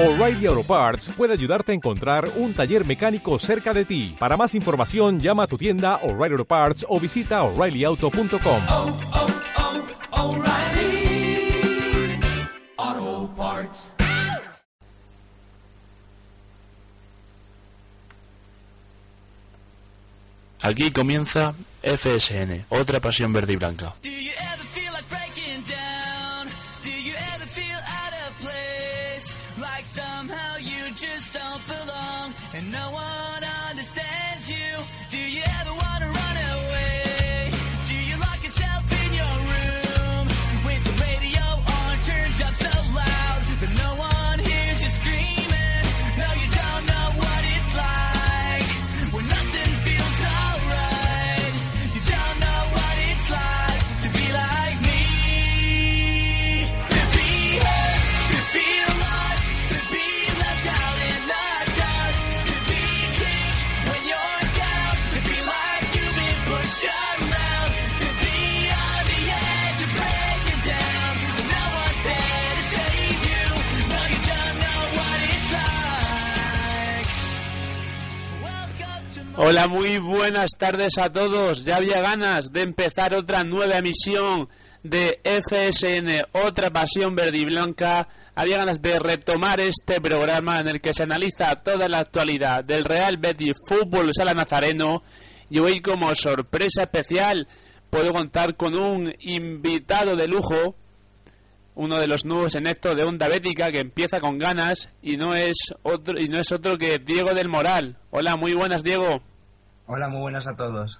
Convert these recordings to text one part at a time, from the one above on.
O'Reilly Auto Parts puede ayudarte a encontrar un taller mecánico cerca de ti. Para más información, llama a tu tienda O'Reilly Auto Parts o visita oreillyauto.com. oh, oh, Parts. Aquí comienza FSN, otra pasión verde y blanca. Hola, muy buenas tardes a todos. Ya había ganas de empezar otra nueva emisión de FSN, otra pasión verde y blanca. Había ganas de retomar este programa en el que se analiza toda la actualidad del Real Betis Fútbol Sala Nazareno. Y hoy, como sorpresa especial, puedo contar con un invitado de lujo, uno de los nuevos en esto de Onda Bética que empieza con ganas y no es otro y no es otro que Diego del Moral. Hola, muy buenas Diego. Hola, muy buenas a todos.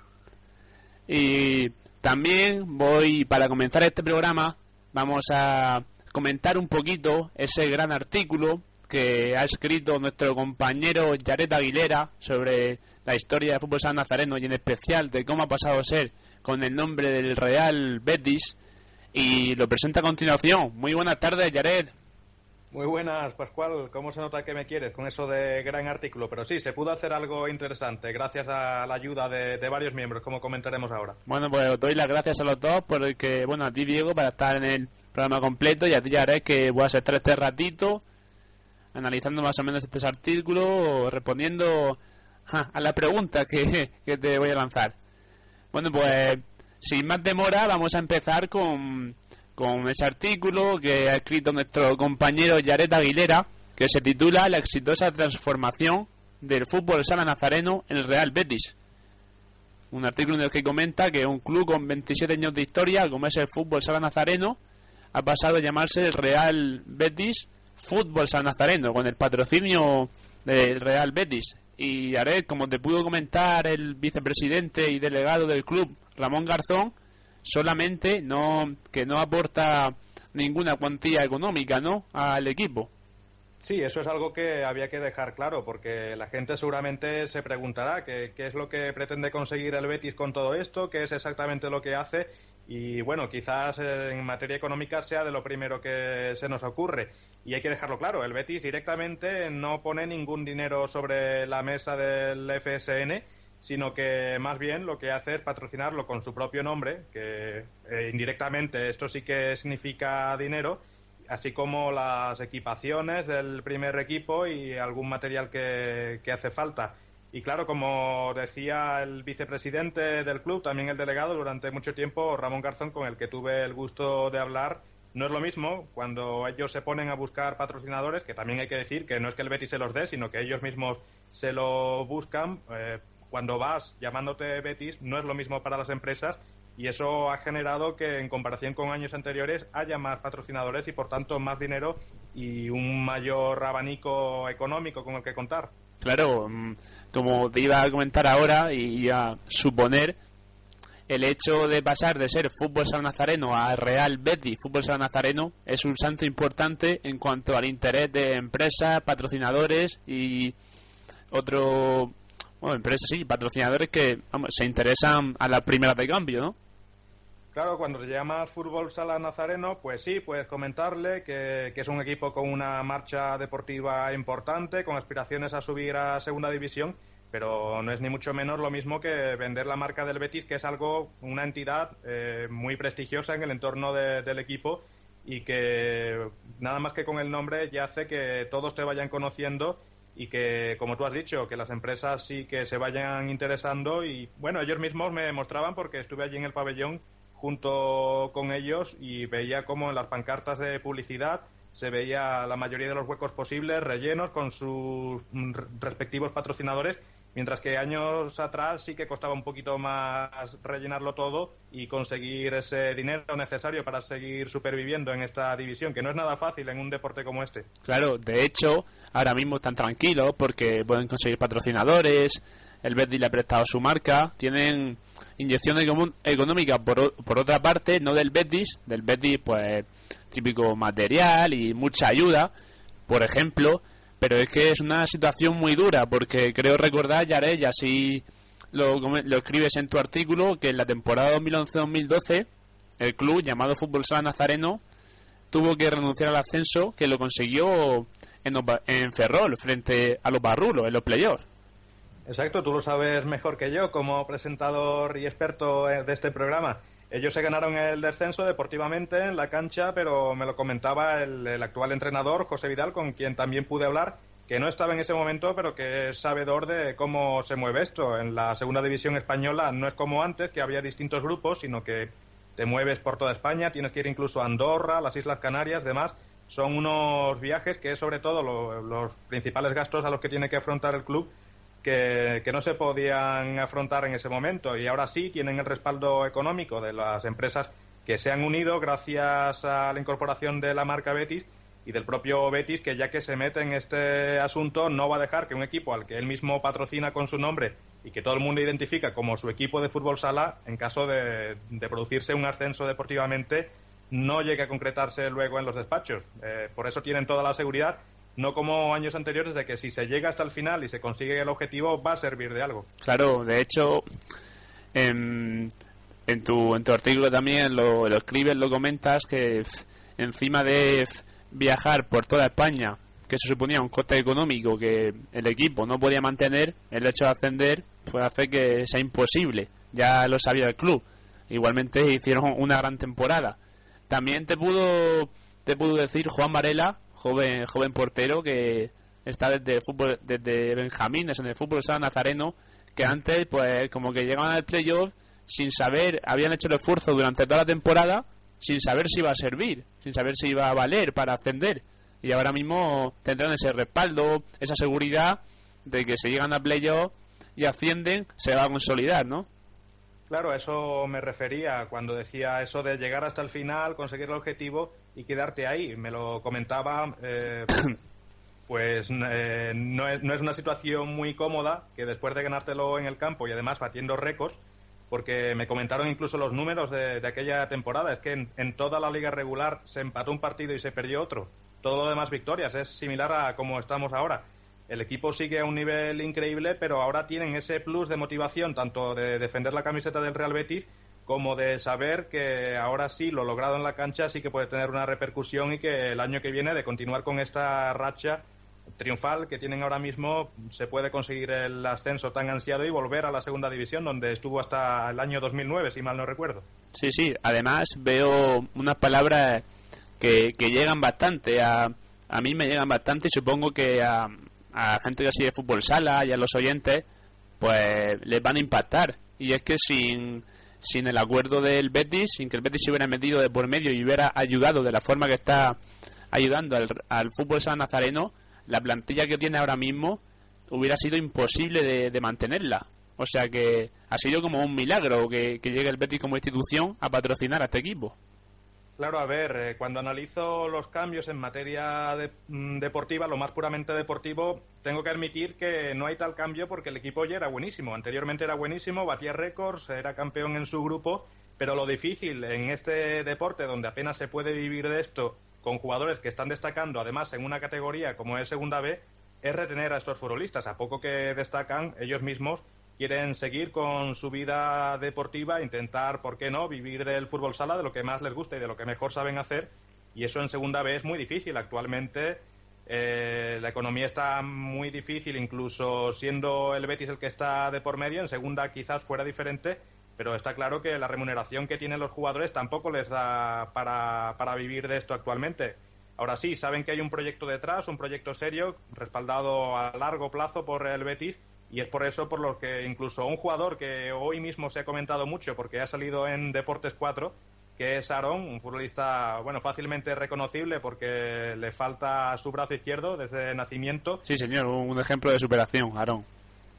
Y también voy, para comenzar este programa, vamos a comentar un poquito ese gran artículo que ha escrito nuestro compañero Yaret Aguilera sobre la historia del fútbol san nazareno y en especial de cómo ha pasado a ser con el nombre del Real Betis y lo presenta a continuación. Muy buenas tardes, Yaret. Muy buenas, Pascual. ¿Cómo se nota que me quieres con eso de gran artículo? Pero sí, se pudo hacer algo interesante gracias a la ayuda de, de varios miembros, como comentaremos ahora. Bueno, pues os doy las gracias a los dos por el que, bueno, a ti Diego para estar en el programa completo y a ti Yaret que voy a estar este ratito analizando más o menos este artículo, respondiendo ja, a la pregunta que, que te voy a lanzar. Bueno, pues sin más demora vamos a empezar con, con ese artículo que ha escrito nuestro compañero Yaret Aguilera que se titula La exitosa transformación del fútbol sala nazareno en el Real Betis. Un artículo en el que comenta que un club con 27 años de historia, como es el fútbol sala nazareno, ha pasado a llamarse el Real Betis Fútbol San Nazareno, con el patrocinio del Real Betis. Y haré, como te pudo comentar el vicepresidente y delegado del club, Ramón Garzón, solamente no que no aporta ninguna cuantía económica, ¿no? al equipo. Sí, eso es algo que había que dejar claro, porque la gente seguramente se preguntará qué, qué es lo que pretende conseguir el Betis con todo esto, qué es exactamente lo que hace, y bueno, quizás en materia económica sea de lo primero que se nos ocurre. Y hay que dejarlo claro, el Betis directamente no pone ningún dinero sobre la mesa del FSN, sino que más bien lo que hace es patrocinarlo con su propio nombre, que eh, indirectamente esto sí que significa dinero, así como las equipaciones del primer equipo y algún material que, que hace falta. Y claro, como decía el vicepresidente del club, también el delegado, durante mucho tiempo, Ramón Garzón, con el que tuve el gusto de hablar, no es lo mismo cuando ellos se ponen a buscar patrocinadores, que también hay que decir que no es que el Betis se los dé, sino que ellos mismos se lo buscan. Eh, cuando vas llamándote Betis, no es lo mismo para las empresas y eso ha generado que en comparación con años anteriores haya más patrocinadores y por tanto más dinero y un mayor abanico económico con el que contar. Claro, mm, como te iba a comentar ahora y a suponer, el hecho de pasar de ser fútbol san nazareno a Real Betis fútbol san nazareno es un salto importante en cuanto al interés de empresas, patrocinadores y otro bueno, empresas sí, patrocinadores que vamos, se interesan a la primera de cambio, ¿no? Claro, cuando te llamas Fútbol Sala Nazareno, pues sí, puedes comentarle que, que, es un equipo con una marcha deportiva importante, con aspiraciones a subir a segunda división, pero no es ni mucho menos lo mismo que vender la marca del Betis, que es algo, una entidad eh, muy prestigiosa en el entorno de, del equipo y que nada más que con el nombre ya hace que todos te vayan conociendo y que, como tú has dicho, que las empresas sí que se vayan interesando y, bueno, ellos mismos me mostraban porque estuve allí en el pabellón junto con ellos y veía como en las pancartas de publicidad se veía la mayoría de los huecos posibles rellenos con sus respectivos patrocinadores Mientras que años atrás sí que costaba un poquito más rellenarlo todo y conseguir ese dinero necesario para seguir superviviendo en esta división, que no es nada fácil en un deporte como este. Claro, de hecho, ahora mismo están tranquilos porque pueden conseguir patrocinadores, el Betis le ha prestado su marca, tienen inyección económica por, por otra parte, no del Betis, del Betis pues típico material y mucha ayuda, por ejemplo, pero es que es una situación muy dura, porque creo recordar, Yaré, y así lo, lo escribes en tu artículo, que en la temporada 2011-2012 el club llamado Fútbol Sala Nazareno tuvo que renunciar al ascenso que lo consiguió en, en Ferrol frente a los Barrulos en los playoffs. Exacto, tú lo sabes mejor que yo como presentador y experto eh, de este programa. Ellos se ganaron el descenso deportivamente en la cancha, pero me lo comentaba el, actual entrenador, José Vidal, con quien también pude hablar, que no estaba en ese momento, pero que es sabedor de cómo se mueve esto. En la segunda división española no es como antes, que había distintos grupos, sino que te mueves por toda España, tienes que ir incluso a Andorra, las Islas Canarias, demás. Son unos viajes que es sobre todo los principales gastos a los que tiene que afrontar el club que, no se podían afrontar en ese momento y ahora sí tienen el respaldo económico de las empresas que se han unido gracias a la incorporación de la marca Betis y del propio Betis que ya que se mete en este asunto no va a dejar que un equipo al que él mismo patrocina con su nombre y que todo el mundo identifica como su equipo de fútbol sala, en caso de, producirse un ascenso deportivamente, no llegue a concretarse luego en los despachos. Eh, por eso tienen toda la seguridad no como años anteriores de que si se llega hasta el final y se consigue el objetivo va a servir de algo. Claro, de hecho, en, en, tu, en tu artículo también lo, lo escribes, lo comentas, que encima de viajar por toda España, que eso suponía un coste económico que el equipo no podía mantener, el hecho de ascender puede hacer que sea imposible. Ya lo sabía el club. Igualmente hicieron una gran temporada. También te pudo, te pudo decir Juan Varela joven joven portero que está desde fútbol desde Benjamín, es en el fútbol San Nazareno, que antes pues como que llegaban al playoff sin saber, habían hecho el esfuerzo durante toda la temporada sin saber si iba a servir, sin saber si iba a valer para ascender. Y ahora mismo tendrán ese respaldo, esa seguridad de que si llegan a playoff y ascienden, se va a consolidar, ¿no? Claro, a eso me refería cuando decía eso de llegar hasta el final, conseguir el objetivo y quedarte ahí. Me lo comentaba, eh, pues eh, no, es, no, es, una situación muy cómoda que después de ganártelo en el campo y además batiendo récords, porque me comentaron incluso los números de, aquella temporada, es que en, en, toda la liga regular se empató un partido y se perdió otro. Todo lo demás victorias, es similar a como estamos ahora el equipo sigue a un nivel increíble, pero ahora tienen ese plus de motivación, tanto de defender la camiseta del Real Betis como de saber que ahora sí lo logrado en la cancha sí que puede tener una repercusión y que el año que viene de continuar con esta racha triunfal que tienen ahora mismo se puede conseguir el ascenso tan ansiado y volver a la segunda división donde estuvo hasta el año 2009 si mal no recuerdo. Sí, sí, además veo unas palabras que, que llegan bastante a, a mí me llegan bastante y supongo que a, a gente que sigue fútbol sala y a los oyentes, pues les van a impactar. Y es que sin, sin el acuerdo del Betis, sin que el Betis se hubiera metido de por medio y hubiera ayudado de la forma que está ayudando al, fútbol sala nazareno, la plantilla que tiene ahora mismo hubiera sido imposible de, de mantenerla. O sea que ha sido como un milagro que, que llegue el Betis como institución a patrocinar a este equipo. Claro, a ver, eh, cuando analizo los cambios en materia mm, deportiva, lo más puramente deportivo, tengo que admitir que no hay tal cambio porque el equipo ya era buenísimo. Anteriormente era buenísimo, batía récords, era campeón en su grupo, pero lo difícil en este deporte donde apenas se puede vivir de esto con jugadores que están destacando, además en una categoría como es Segunda B, es retener a estos futbolistas. A poco que destacan, ellos mismos quieren seguir con su vida deportiva, intentar, ¿por qué no?, vivir del fútbol sala, de lo que más les gusta y de lo que mejor saben hacer. Y eso en segunda vez es muy difícil. Actualmente eh, la economía está muy difícil, incluso siendo el Betis el que está de por medio. En segunda quizás fuera diferente, pero está claro que la remuneración que tienen los jugadores tampoco les da para, para vivir de esto actualmente. Ahora sí, saben que hay un proyecto detrás, un proyecto serio, respaldado a largo plazo por el Betis, y es por eso por lo que incluso un jugador que hoy mismo se ha comentado mucho porque ha salido en Deportes 4, que es Aaron, un futbolista bueno fácilmente reconocible porque le falta su brazo izquierdo desde nacimiento. Sí, señor, un ejemplo de superación, Aaron.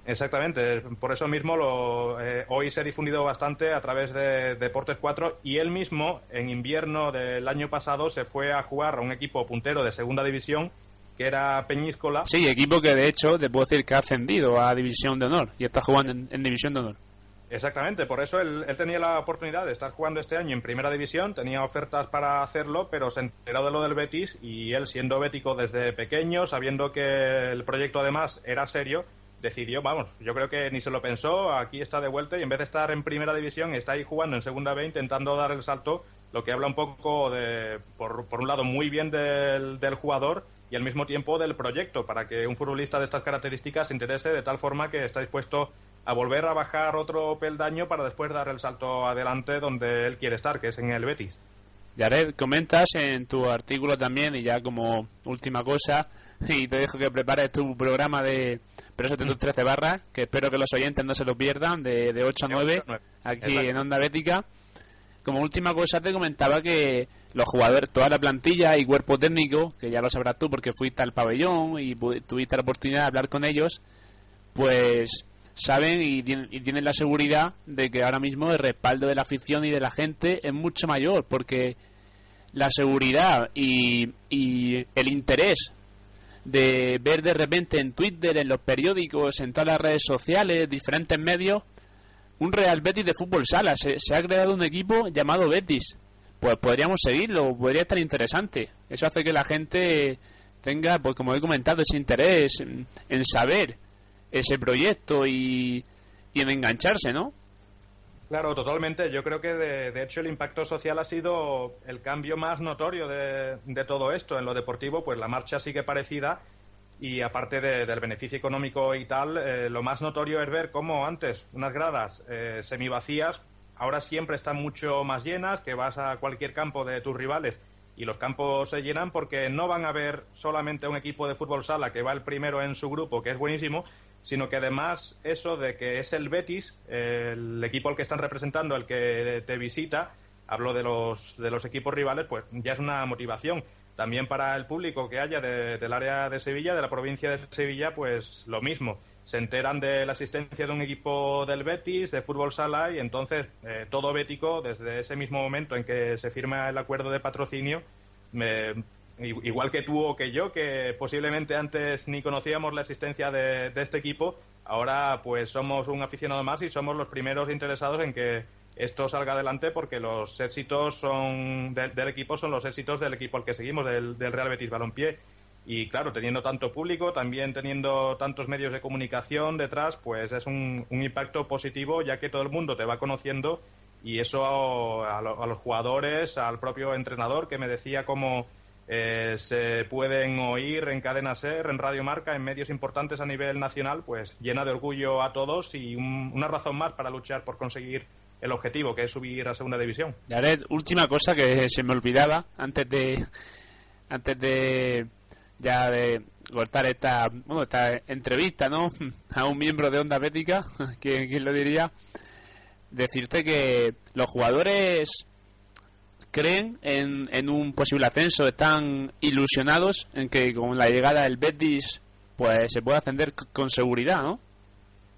Exactamente, por eso mismo lo, eh, hoy se ha difundido bastante a través de Deportes 4 y él mismo en invierno del año pasado se fue a jugar a un equipo puntero de segunda división que era Peñíscola. Sí, equipo que de hecho te puedo decir que ha ascendido a División de Honor y está jugando en, en División de Honor. Exactamente, por eso él, él, tenía la oportunidad de estar jugando este año en primera división, tenía ofertas para hacerlo, pero se enteró de lo del Betis y él siendo bético desde pequeño, sabiendo que el proyecto además era serio, decidió, vamos, yo creo que ni se lo pensó, aquí está de vuelta y en vez de estar en primera división está ahí jugando en segunda B intentando dar el salto, lo que habla un poco de, por, por un lado, muy bien del, del jugador y al mismo tiempo del proyecto, para que un futbolista de estas características se interese de tal forma que está dispuesto a volver a bajar otro peldaño para después dar el salto adelante donde él quiere estar, que es en el Betis. Yared, comentas en tu artículo también, y ya como última cosa, y te dejo que prepares tu programa de Preso de tus 13 barras, que espero que los oyentes no se lo pierdan, de, de 8 a 9, aquí Exacto. en Onda Bética. Como última cosa te comentaba que los jugadores, toda la plantilla y cuerpo técnico, que ya lo sabrás tú porque fuiste al pabellón y tuviste la oportunidad de hablar con ellos, pues saben y tienen, y tienen la seguridad de que ahora mismo el respaldo de la afición y de la gente es mucho mayor porque la seguridad y, y el interés de ver de repente en Twitter, en los periódicos, en todas las redes sociales, diferentes medios, un Real Betis de fútbol sala. Se, ha creado un equipo llamado Betis. Pues podríamos seguirlo, podría estar interesante. Eso hace que la gente tenga, pues como he comentado, ese interés en, saber ese proyecto y, en engancharse, ¿no? Claro, totalmente. Yo creo que de, de hecho el impacto social ha sido el cambio más notorio de, de todo esto. En lo deportivo, pues la marcha sigue parecida y aparte de- del beneficio económico y tal, eh, lo más notorio es ver cómo antes unas gradas eh, semivacías ahora siempre están mucho más llenas, que vas a cualquier campo de tus rivales y los campos se llenan porque no van a ver solamente un equipo de fútbol sala que va el primero en su grupo, que es buenísimo, sino que además eso de que es el Betis, el equipo al que están representando, el que te visita, hablo de los, de los equipos rivales, pues ya es una motivación. También para el público que haya de- del área de Sevilla, de la provincia de Sevilla, pues lo mismo. Se enteran de la asistencia de un equipo del Betis, de fútbol sala, y entonces eh, todo bético, desde ese mismo momento en que se firma el acuerdo de patrocinio, igual que tú o que yo, que posiblemente antes ni conocíamos la existencia de, de este equipo, ahora pues somos un aficionado más y somos los primeros interesados en que esto salga adelante porque los éxitos son del- equipo son los éxitos del equipo al que seguimos, del, Real Betis Balompié. Y claro, teniendo tanto público, también teniendo tantos medios de comunicación detrás, pues es un, impacto positivo ya que todo el mundo te va conociendo y eso a, a los jugadores, al propio entrenador que me decía cómo eh, se pueden oír en Cadena Ser, en Radio Marca, en medios importantes a nivel nacional, pues llena de orgullo a todos y un- una razón más para luchar por conseguir el objetivo, que es subir a segunda división. Yared, última cosa que se me olvidaba antes de antes de ya de cortar esta bueno esta entrevista no a un miembro de Onda Bética ¿quién, quién lo diría decirte que los jugadores creen en, en un posible ascenso están ilusionados en que con la llegada del Betis pues se puede ascender con seguridad no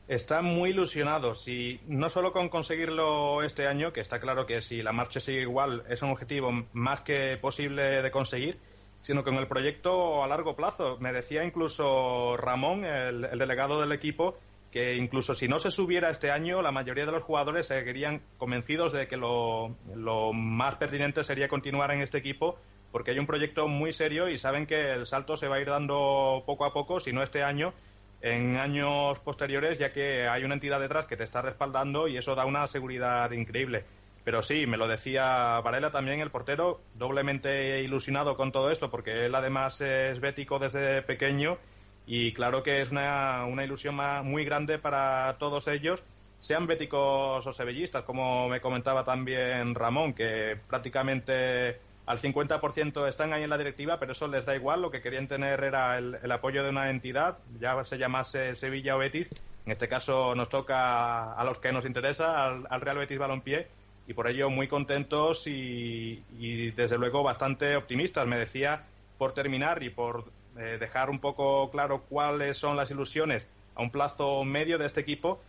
Están muy ilusionados y no solo con conseguirlo este año, que está claro que si la marcha sigue igual es un objetivo más que posible de conseguir, sino con el proyecto a largo plazo. Me decía incluso Ramón, el, el delegado del equipo, que incluso si no se subiera este año, la mayoría de los jugadores seguirían convencidos de que lo, lo más pertinente sería continuar en este equipo porque hay un proyecto muy serio y saben que el salto se va a ir dando poco a poco, si no este año, en años posteriores, ya que hay una entidad detrás que te está respaldando y eso da una seguridad increíble. Pero sí, me lo decía Varela también, el portero, doblemente ilusionado con todo esto, porque él además es bético desde pequeño y claro que es una, una ilusión muy grande para todos ellos sean béticos o sevillistas, como me comentaba también Ramón, que prácticamente al 50% están ahí en la directiva, pero eso les da igual. Lo que querían tener era el, apoyo de una entidad, ya se llamase Sevilla o Betis. En este caso nos toca a los que nos interesa, al, al Real Betis Balompié, y por ello muy contentos y, y, desde luego bastante optimistas. Me decía, por terminar y por eh, dejar un poco claro cuáles son las ilusiones a un plazo medio de este equipo,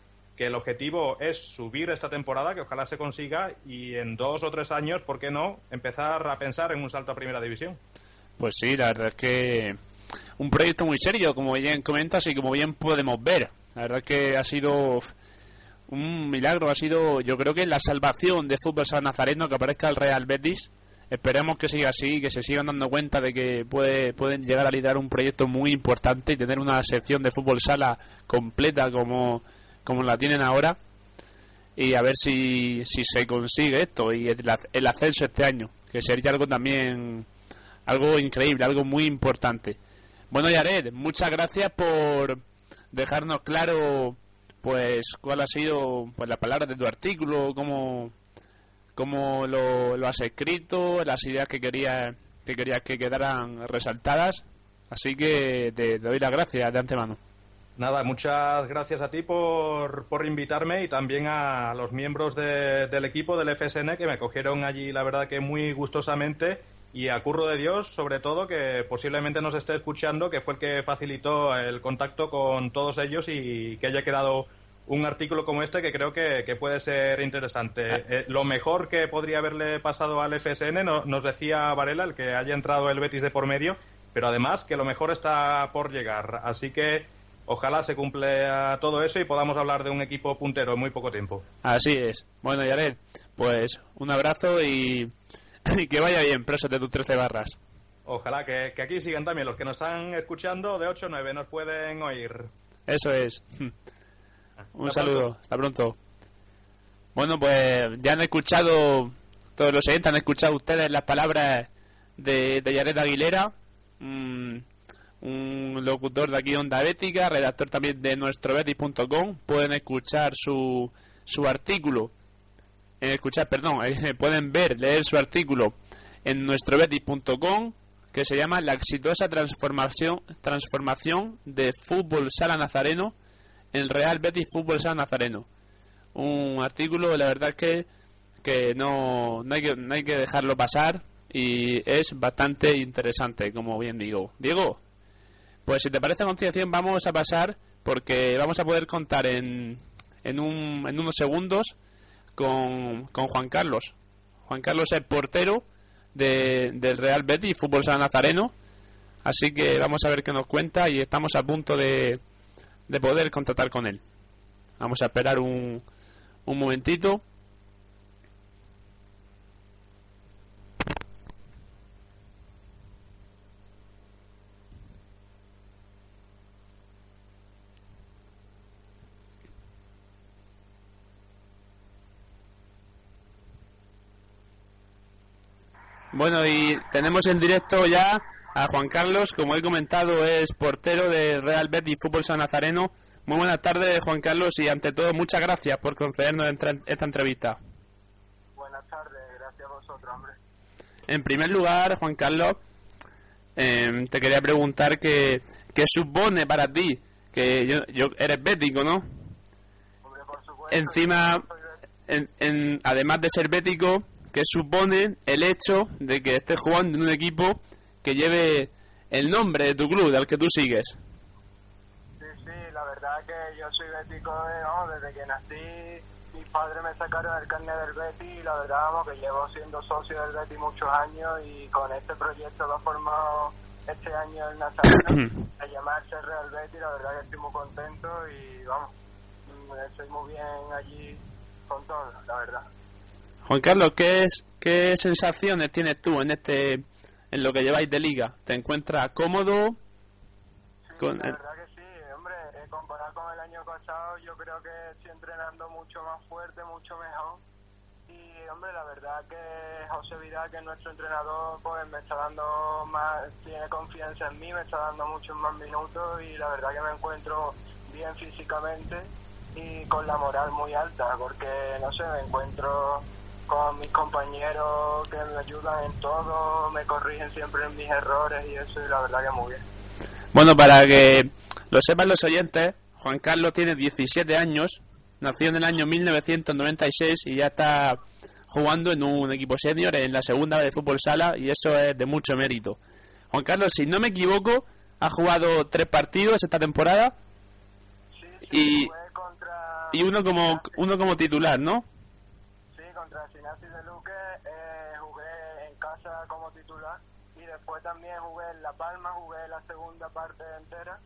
que el objetivo es subir esta temporada, que ojalá se consiga, y en dos o tres años, ¿por qué no?, empezar a pensar en un salto a primera división. Pues sí, la verdad es que un proyecto muy serio, como bien comentas y como bien podemos ver. La verdad es que ha sido un milagro, ha sido yo creo que la salvación de fútbol San Nazareno que aparezca el Real Betis. Esperemos que siga así, que se sigan dando cuenta de que puede, pueden llegar a liderar un proyecto muy importante y tener una sección de fútbol sala completa como, como la tienen ahora y a ver si, si se consigue esto y el, el ascenso este año, que sería algo también algo increíble, algo muy importante. Bueno, Yared, muchas gracias por dejarnos claro pues cuál ha sido pues la palabra de tu artículo, cómo, cómo lo, lo has escrito, las ideas que querías que querías que quedaran resaltadas. Así que te, te doy las gracias de antemano. Nada, muchas gracias a ti por, por invitarme y también a los miembros de, del equipo del FSN que me cogieron allí, la verdad que muy gustosamente y a Curro de Dios, sobre todo, que posiblemente nos esté escuchando, que fue el que facilitó el contacto con todos ellos y que haya quedado un artículo como este que creo que, que puede ser interesante. Eh, lo mejor que podría haberle pasado al FSN, no, nos decía Varela, el que haya entrado el Betis de por medio, pero además que lo mejor está por llegar. Así que ojalá se cumpla todo eso y podamos hablar de un equipo puntero en muy poco tiempo. Así es. Bueno, Yared, pues un abrazo y, y que vaya bien, preso de tus 13 barras. Ojalá que, que, aquí sigan también los que nos están escuchando de 8 o 9, nos pueden oír. Eso es. Un Hasta saludo, pronto. hasta pronto. Bueno, pues ya han escuchado, todos los oyentes han escuchado ustedes las palabras de, de Yared Aguilera, un, un locutor de aquí Onda Bética, redactor también de nuestro betis.com. Pueden escuchar su, su artículo, eh, escuchar, perdón, eh, pueden ver, leer su artículo en nuestro betis.com que se llama La exitosa transformación, transformación de fútbol sala nazareno en Real Betis Fútbol San Nazareno. Un artículo, la verdad que, que, no, no, hay que no hay que dejarlo pasar y es bastante interesante, como bien digo. Diego, pues si te parece a continuación vamos a pasar porque vamos a poder contar en, en, un, en unos segundos con, con Juan Carlos. Juan Carlos es portero de, del Real Betis Fútbol San Nazareno. Así que vamos a ver qué nos cuenta y estamos a punto de, de poder contactar con él. Vamos a esperar un, un momentito. Bueno, y tenemos en directo ya a Juan Carlos, como he comentado, es portero del Real Betis Fútbol San Nazareno. Muy buenas tardes, Juan Carlos, y ante todo, muchas gracias por concedernos esta entrevista. Buenas tardes, gracias a vosotros, hombre. En primer lugar, Juan Carlos, eh, te quería preguntar qué que supone para ti, que yo, yo eres bético, ¿no? Hombre, por supuesto, Encima, en, en, además de ser bético, ¿qué supone el hecho de que estés jugando en un equipo que lleve el nombre de tu club, al que tú sigues. Sí, sí, la verdad que yo soy bético de, no, desde que nací. Mis padres me sacaron el carnet del Betis y la verdad vamos, que llevo siendo socio del Betis muchos años y con este proyecto lo he formado este año el Nazareno a llamarse Real Betis, la verdad que estoy muy contento y vamos, estoy muy bien allí con todo, la verdad. Juan Carlos, ¿qué es qué sensaciones tienes tú en este en lo que lleváis de liga? ¿Te encuentras cómodo? Sí, con la verdad que sí, hombre, eh, comparado con el año pasado, yo creo que estoy entrenando mucho más fuerte, mucho mejor. Y, hombre, la verdad que José Vidal, que es nuestro entrenador, pues me está dando más, tiene confianza en mí, me está dando muchos más minutos y la verdad que me encuentro bien físicamente y con la moral muy alta, porque no sé, me encuentro con mis compañeros que me ayudan en todo, me corrigen siempre en mis errores y eso, y la verdad que muy bien. Bueno, para que lo sepan los oyentes, Juan Carlos tiene 17 años, nació en el año 1996 y ya está jugando en un equipo senior en la segunda de fútbol sala y eso es de mucho mérito. Juan Carlos, si no me equivoco, ha jugado tres partidos esta temporada Sí, Y- sí, jugué contra... y uno como uno como titular, ¿no? Sí, contra Sinasi de Luque eh, jugué en casa como titular y después también jugué en La Palma, jugué la segunda parte entera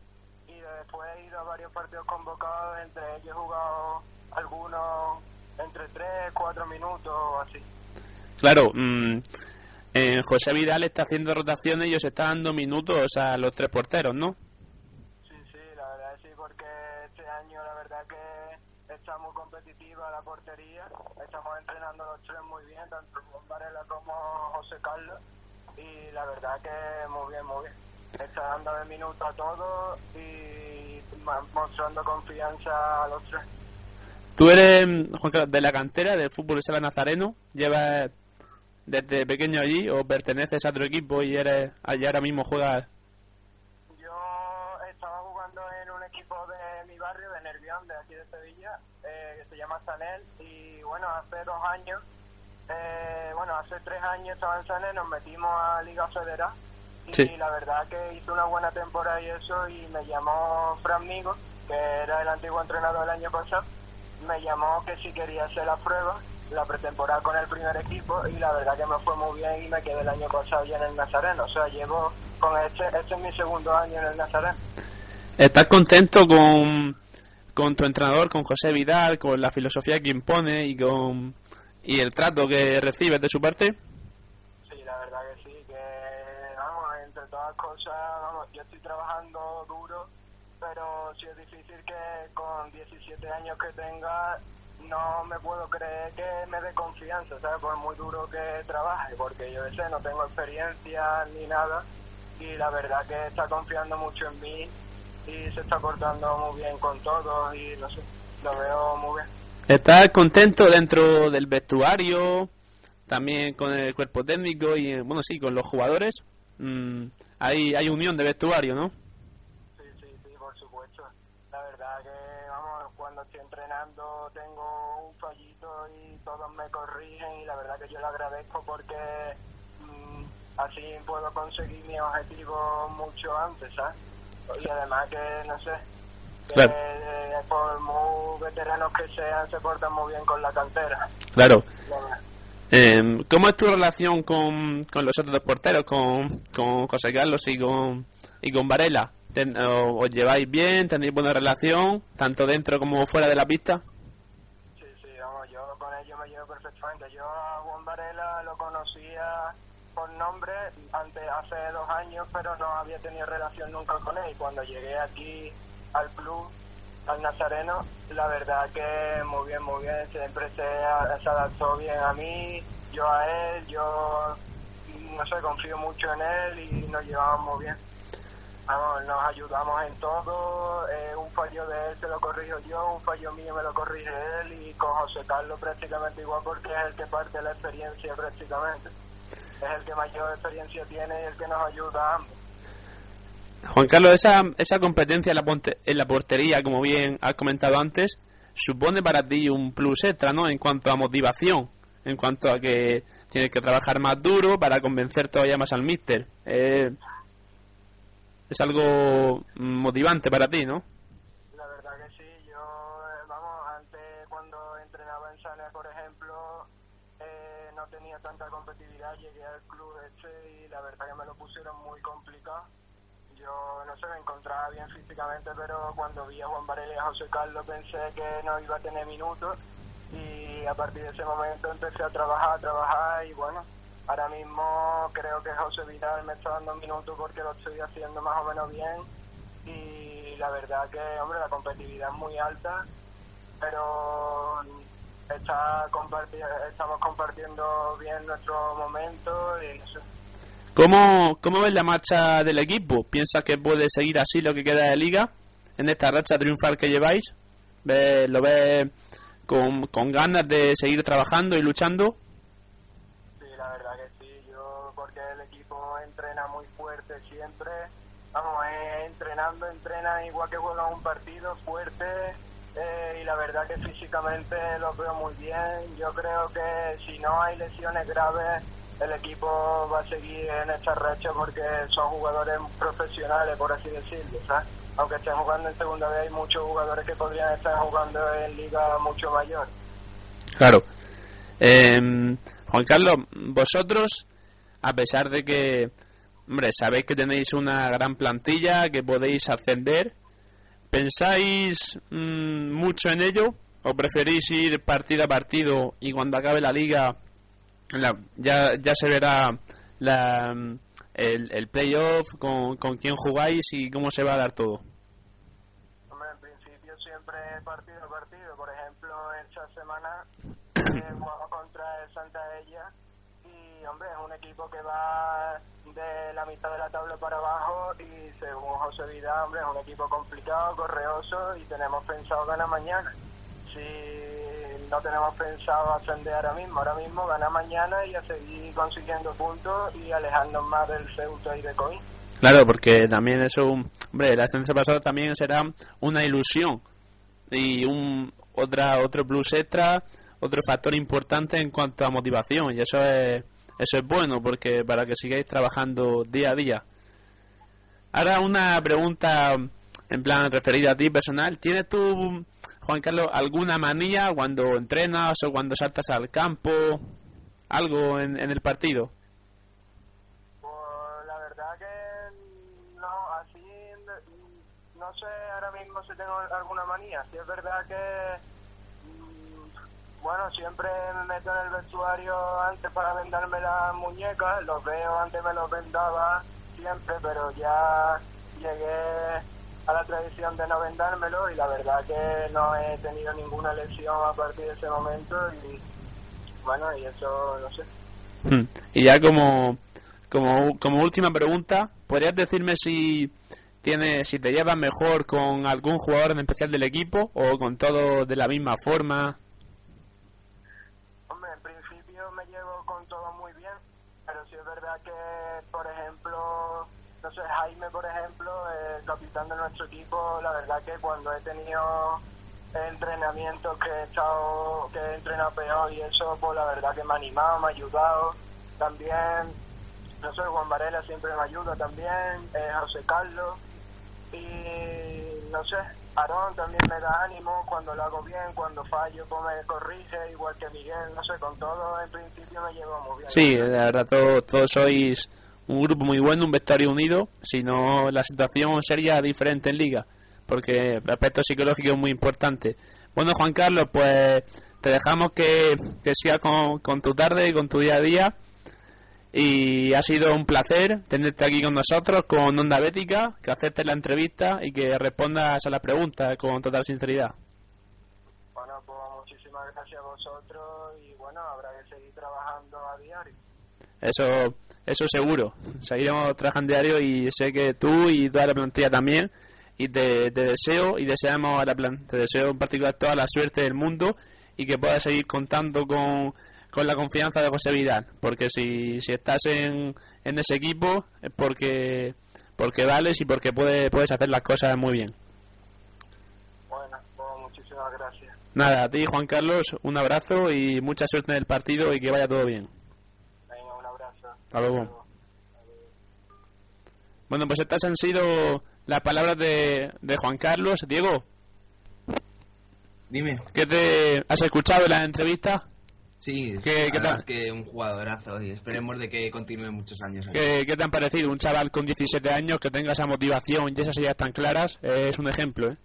y después he ido a varios partidos convocados, entre ellos he jugado algunos entre 3, 4 minutos o así. Claro, mm, eh, José Vidal está haciendo rotaciones y os está dando minutos a los tres porteros, ¿no? Sí, sí, la verdad es sí, porque este año la verdad que está muy competitiva la portería, estamos entrenando los tres muy bien, tanto Varela como José Carlos, y la verdad que muy bien, muy bien. Está dando de minuto a todos y mostrando confianza a los tres. Tú eres, mm, Juan Carlos, de la cantera del fútbol sala Nazareno, llevas desde pequeño allí o perteneces a otro equipo y eres allí ahora mismo juegas. Yo estaba jugando en un equipo de mi barrio, de Nervión, de aquí de Sevilla, eh, que se llama Sanel, y bueno, hace dos años, eh, bueno, hace tres años estaba en Sanel, nos metimos a Liga Federal, y Sí. la verdad que hizo una buena temporada y eso, y me llamó Fran Migo, que era el antiguo entrenador del año pasado, me llamó que si quería hacer la prueba, la pretemporada con el primer equipo, y la verdad que me fue muy bien y me quedé el año pasado ya en el Nazareno, o sea, llevo con este, este es mi segundo año en el Nazareno. ¿Estás contento con, con tu entrenador, con José Vidal, con la filosofía que impone y con y el trato que recibes de su parte? Sí, la verdad que sí, que vamos, entre todas cosas, vamos, yo estoy trabajando duro, pero sí es difícil que con 17 años que tenga no me puedo creer que me dé confianza, ¿sabes? Por muy duro que trabaje, porque yo sé, no tengo experiencia ni nada, y la verdad que está confiando mucho en mí y se está portando muy bien con todos y no sé, lo veo muy bien. ¿Estás contento dentro del vestuario? También con el cuerpo técnico y, bueno, sí, con los jugadores. Mm, hay, hay unión de vestuario, ¿no? Sí, sí, sí, por supuesto. La verdad que, vamos, cuando estoy entrenando tengo un fallito y todos me corrigen y la verdad que yo lo agradezco porque mm, así puedo conseguir mi objetivo mucho antes, ¿sabes? Y además que, no sé, Claro. eh, por muy veteranos que sean se portan muy bien con la cantera. Claro. Eh, ¿Cómo es tu relación con, con los otros dos porteros, con, con José Carlos y con, y con Varela? Ten- o- ¿Os lleváis bien? ¿Tenéis buena relación? Tanto dentro como fuera de la pista. Sí, sí, vamos, yo con ellos me llevo perfectamente. Yo a Juan Varela lo conocía por nombre antes, hace dos años, pero no había tenido relación nunca con él. Y cuando llegué aquí al club, al Nazareno, la verdad que muy bien, muy bien, siempre se, adaptó bien a mí, yo a él, yo no sé, confío mucho en él y nos llevamos bien. Vamos, nos ayudamos en todo, eh, un fallo de él se lo corrijo yo, un fallo mío me lo corrige él y con José Carlos prácticamente igual porque es el que parte la experiencia prácticamente. Es el que mayor experiencia tiene y el que nos ayuda a ambos. Juan Carlos, esa, esa competencia en la, ponte- en la portería, como bien has comentado antes, supone para ti un plus extra, ¿no? En cuanto a motivación, en cuanto a que tienes que trabajar más duro para convencer todavía más al míster. Eh, es algo motivante para ti, ¿no? La verdad que sí, yo, eh, vamos, antes cuando entrenaba en Sana, por ejemplo, eh, no tenía tanta competitividad, llegué al club este y la verdad que me lo pusieron muy complicado. No sé, me encontraba bien físicamente, pero cuando vi a Juan Varela y a José Carlos pensé que no iba a tener minutos y a partir de ese momento empecé a trabajar, a trabajar y bueno, ahora mismo creo que José Vidal me está dando minutos porque lo estoy haciendo más o menos bien y la verdad que, hombre, la competitividad es muy alta, pero está comparti- estamos compartiendo bien nuestro momento y sé. ¿Cómo, ¿Cómo ves la marcha del equipo? ¿Piensas que puede seguir así lo que queda de liga? En esta racha triunfal que lleváis. ¿Ves- ¿Lo ves con, con ganas de seguir trabajando y luchando? Sí, la verdad que sí, yo porque el equipo entrena muy fuerte siempre, vamos, eh, entrenando, entrena igual que juegan un partido fuerte eh, y la verdad que físicamente lo veo muy bien, yo creo que si no hay lesiones graves el equipo va a seguir en esta racha porque son jugadores profesionales, por así decirlo, ¿sabes? Aunque estén jugando en segunda vez hay muchos jugadores que podrían estar jugando en liga mucho mayor. Claro. Eh, Juan Carlos, vosotros, a pesar de que, hombre, sabéis que tenéis una gran plantilla, que podéis ascender, ¿pensáis mm, mucho en ello? ¿O preferís ir partido a partido y cuando acabe la liga la- ya, ya se verá la, el, el playoff con, con quién jugáis y cómo se va a dar todo? Hombre, en principio siempre partido a partido. Por ejemplo, esta semana eh, jugamos contra el Santa Ella y, hombre, es un equipo que va de la mitad de la tabla para abajo y, según José Vidal, hombre, es un equipo complicado, correoso y tenemos pensado ganar mañana. Si no tenemos pensado ascender ahora mismo, ahora mismo ganar mañana y a seguir consiguiendo puntos y alejarnos más del Ceuta y de Coín. Claro, porque también eso, hombre, la ascendencia pasada también será una ilusión y un otra otro plus extra, otro factor importante en cuanto a motivación y eso es eso es bueno porque para que sigáis trabajando día a día. Ahora una pregunta en plan referida a ti personal, ¿tienes tú Juan Carlos alguna manía cuando entrenas o cuando saltas al campo, algo en, el partido? Pues la verdad que no, así mm, no sé ahora mismo si tengo alguna manía. Si es verdad que, mm, bueno, siempre me meto en el vestuario antes para vendarme las muñecas. Los veo, antes me los vendaba siempre, pero ya llegué a la tradición de no vendármelo y la verdad que no he tenido ninguna lesión a partir de ese momento y bueno, y eso no sé. Hmm. Y ya como, como, como última pregunta, ¿podrías decirme si tienes, si te llevas mejor con algún jugador en especial del equipo o con todos de la misma forma? Hombre, en principio me llevo con todo muy bien, pero sí es verdad que, por ejemplo, sé, Jaime, por ejemplo, el capitán de nuestro equipo, la verdad que cuando he tenido entrenamientos que he estado, que he entrenado peor y eso, pues la verdad que me ha animado, me ha ayudado. También, no sé, Juan Varela siempre me ayuda también, eh, José Carlos y no sé, Aarón también me da ánimo cuando lo hago bien, cuando fallo pues me corrige, igual que Miguel, no sé, con todo en principio me llevo muy bien. Sí, la todos sois un grupo muy bueno, un vestuario unido, si no la situación sería diferente en liga, porque el aspecto psicológico es muy importante. Bueno, Juan Carlos, pues te dejamos que, que sigas con, con tu tarde, con tu día a día. Y ha sido un placer tenerte aquí con nosotros, con Onda Bética, que aceptes la entrevista y que respondas a las preguntas con total sinceridad. Bueno, pues muchísimas gracias a vosotros y bueno, habrá que seguir trabajando a diario. Eso, eso seguro. Seguiremos trabajando diario y sé que tú y toda la plantilla también. Y te, te deseo y deseamos a la plan, te deseo en particular toda la suerte del mundo y que puedas seguir contando con, con la confianza de José Vidal. Porque si, si estás en, en ese equipo es porque, porque vales y porque puedes, puedes hacer las cosas muy bien. Bueno, pues muchísimas gracias. Nada, a ti Juan Carlos, un abrazo y mucha suerte en el partido y que vaya todo bien. Hasta luego. Bueno, pues estas han sido las palabras de, de Juan Carlos. Diego, Dime. ¿qué te has escuchado en la entrevista? Sí, ¿Qué- qué tal? que un jugadorazo y esperemos de que continúe muchos años. ¿Qué, qué te han parecido? Un chaval con 17 años que tenga esa motivación y esas ideas tan claras eh, es un ejemplo, ¿eh?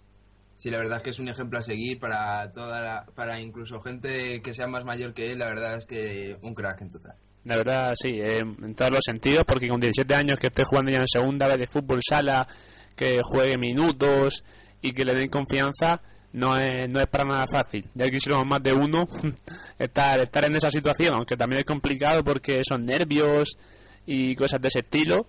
Sí, la verdad es que es un ejemplo a seguir para toda la- para incluso gente que sea más mayor que él, la verdad es que un crack en total. La verdad, sí, eh, en todos los sentidos, porque con 17 años que esté jugando ya en segunda vez de fútbol sala, que juegue minutos y que le den confianza, no es, no es para nada fácil. Ya quisiéramos más de uno estar, estar en esa situación, aunque también es complicado porque son nervios y cosas de ese estilo,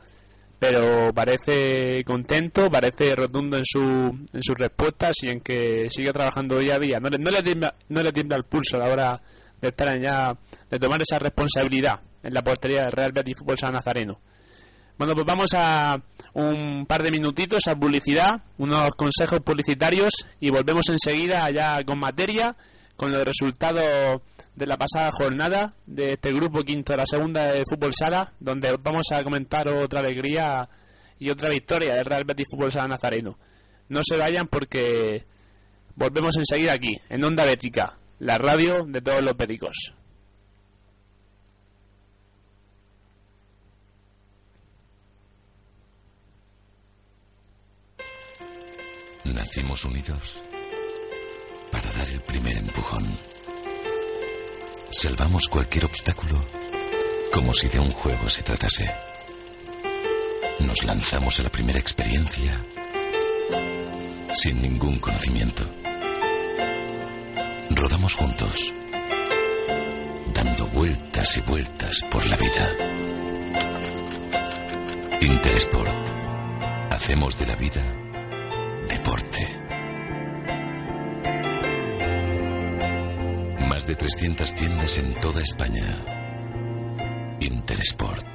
pero parece contento, parece rotundo en, su, en sus respuestas y en que sigue trabajando día a día. No le, no le, tiembla, no le tiembla el pulso a la hora de estar ya, de tomar esa responsabilidad en la portería del Real Betis Fútbol San Nazareno. Bueno, pues vamos a un par de minutitos a publicidad, unos consejos publicitarios y volvemos enseguida ya con materia, con los resultados de la pasada jornada de este grupo quinto de la segunda de Fútbol Sala, donde vamos a comentar otra alegría y otra victoria del Real Betis Fútbol Sala Nazareno. No se vayan porque volvemos enseguida aquí, en Onda Bética, la radio de todos los béticos. Nacimos unidos para dar el primer empujón. Salvamos cualquier obstáculo como si de un juego se tratase. Nos lanzamos a la primera experiencia sin ningún conocimiento. Rodamos juntos, dando vueltas y vueltas por la vida. Interesport. Hacemos de la vida deporte. Más de 300 tiendas en toda España. Interesport.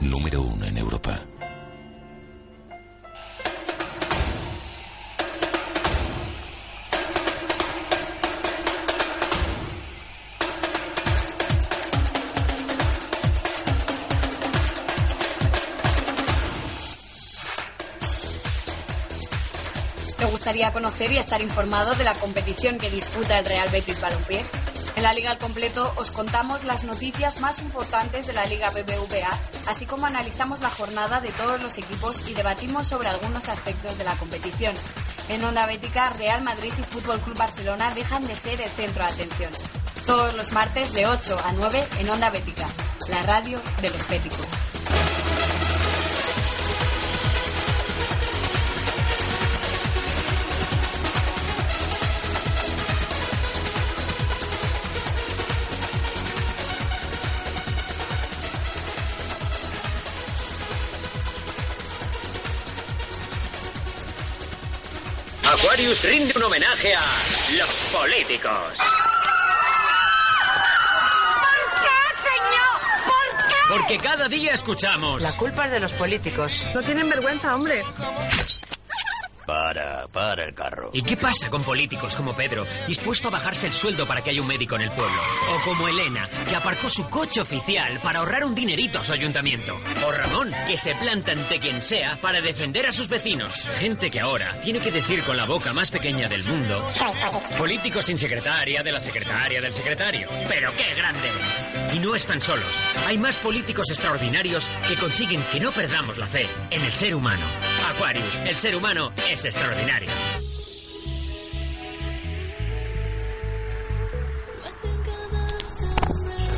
Número uno en Europa. Conocer y estar informado de la competición que disputa el Real Betis Balompié? En la Liga al Completo os contamos las noticias más importantes de la Liga BBVA, así como analizamos la jornada de todos los equipos y debatimos sobre algunos aspectos de la competición. En Onda Bética, Real Madrid y Fútbol Club Barcelona dejan de ser el centro de atención. Todos los martes de 8 a 9 en Onda Bética, la radio de los béticos. Rinde un homenaje a los políticos. ¿Por qué, señor? ¿Por qué? Porque cada día escuchamos. La culpa es de los políticos. No tienen vergüenza, hombre. Para, para el carro. ¿Y qué pasa con políticos como Pedro, dispuesto a bajarse el sueldo para que haya un médico en el pueblo? O como Elena, que aparcó su coche oficial para ahorrar un dinerito a su ayuntamiento. O Ramón, que se planta ante quien sea para defender a sus vecinos. Gente que ahora tiene que decir con la boca más pequeña del mundo... Político sin secretaria, de la secretaria del secretario. Pero qué grande es. Y no están solos. Hay más políticos extraordinarios que consiguen que no perdamos la fe en el ser humano. Aquarius, el ser humano es extraordinario.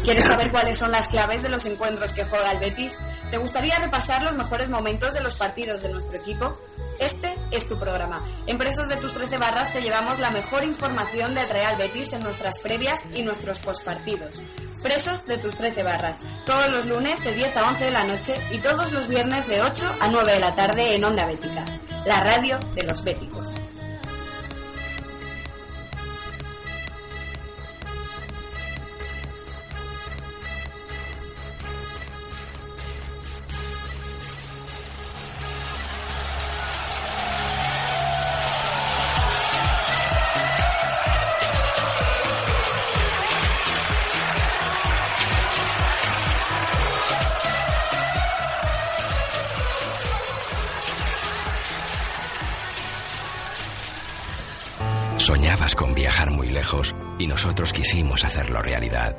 ¿Quieres saber cuáles son las claves de los encuentros que juega el Betis? ¿Te gustaría repasar los mejores momentos de los partidos de nuestro equipo? Este es tu programa. En Presos de tus 13 barras te llevamos la mejor información del Real Betis en nuestras previas y nuestros postpartidos. Presos de tus 13 barras. Todos los lunes de 10 a 11 de la noche y todos los viernes de 8 a 9 de la tarde en Onda Bética. La radio de los béticos. Y nosotros quisimos hacerlo realidad.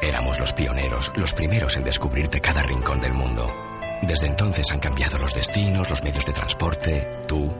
Éramos los pioneros, los primeros en descubrirte cada rincón del mundo. Desde entonces han cambiado los destinos, los medios de transporte, tú.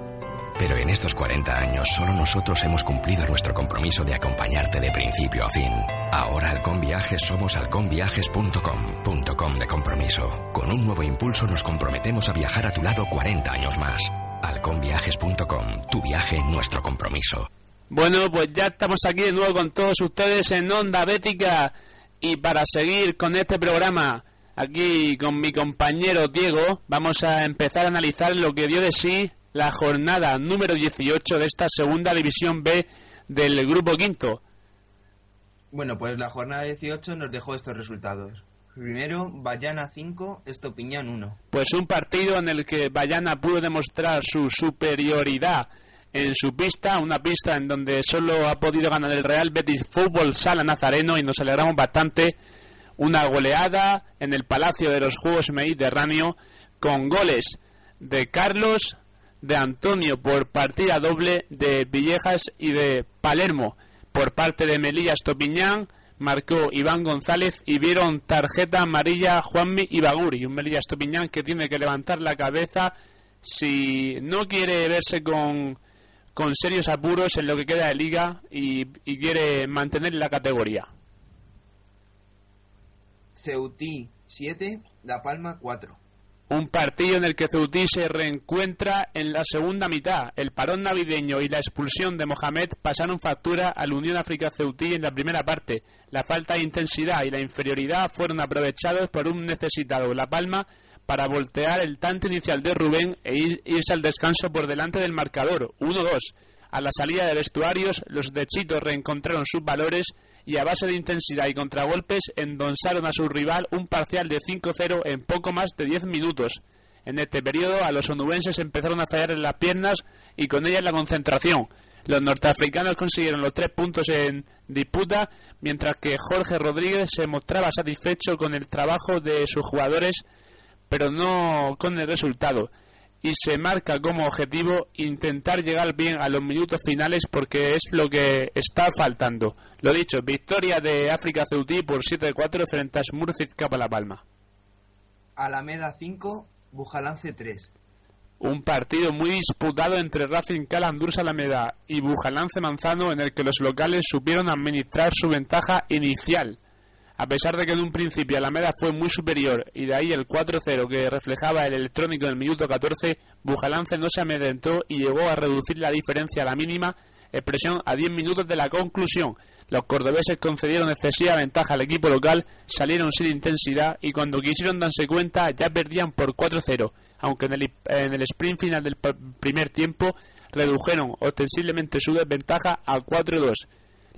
Pero en estos 40 años solo nosotros hemos cumplido nuestro compromiso de acompañarte de principio a fin. Ahora Halcón Viajes somos halconviajes.com, punto com de compromiso. Con un nuevo impulso nos comprometemos a viajar a tu lado 40 años más. halconviajes.com, tu viaje, nuestro compromiso. Bueno, pues ya estamos aquí de nuevo con todos ustedes en Onda Bética y para seguir con este programa Aquí con mi compañero Diego vamos a empezar a analizar lo que dio de sí la jornada número 18 de esta segunda división B del grupo quinto. Bueno, pues la jornada 18 nos dejó estos resultados. Primero, Bayana 5, Estopiñán 1. Pues un partido en el que Bayana pudo demostrar su superioridad en su pista, una pista en donde solo ha podido ganar el Real Betis Fútbol Sala Nazareno y nos alegramos bastante. Una goleada en el Palacio de los Juegos Mediterráneos con goles de Carlos, de Antonio por partida doble, de Villejas y de Palermo por parte de Melilla Estopiñán. Marcó Iván González y vieron tarjeta amarilla Juanmi y Baguri. Un Melilla Estopiñán que tiene que levantar la cabeza si no quiere verse con con serios apuros en lo que queda de liga y, y quiere mantener la categoría. Ceutí 7, La Palma 4. Un partido en el que Ceutí se reencuentra en la segunda mitad. El parón navideño y la expulsión de Mohamed pasaron factura al Unión África Ceutí en la primera parte. La falta de intensidad y la inferioridad fueron aprovechados por un necesitado La Palma para voltear el tanto inicial de Rubén e ir- irse al descanso por delante del marcador, 1-2. A la salida de vestuarios, los de Chito reencontraron sus valores y a base de intensidad y contragolpes endonsaron a su rival un parcial de 5-0 en poco más de 10 minutos. En este periodo, a los onubenses empezaron a fallar en las piernas y con ellas la concentración. Los norteafricanos consiguieron los tres puntos en disputa, mientras que Jorge Rodríguez se mostraba satisfecho con el trabajo de sus jugadores pero no con el resultado. Y se marca como objetivo intentar llegar bien a los minutos finales porque es lo que está faltando. Lo dicho, victoria de África Ceutí por 7-4 frente a Smurfit Capa La Palma. Alameda 5, Bujalance 3. Un partido muy disputado entre Racing Calandurs Alameda y Bujalance Manzano en el que los locales supieron administrar su ventaja inicial. A pesar de que en un principio Alameda fue muy superior y de ahí el 4-0 que reflejaba el electrónico en el minuto 14, Bujalance no se amedrentó y llegó a reducir la diferencia a la mínima expresión a 10 minutos de la conclusión. Los cordobeses concedieron excesiva ventaja al equipo local, salieron sin intensidad y cuando quisieron darse cuenta ya perdían por 4-0, aunque en el, en el sprint final del primer tiempo redujeron ostensiblemente su desventaja a 4-2.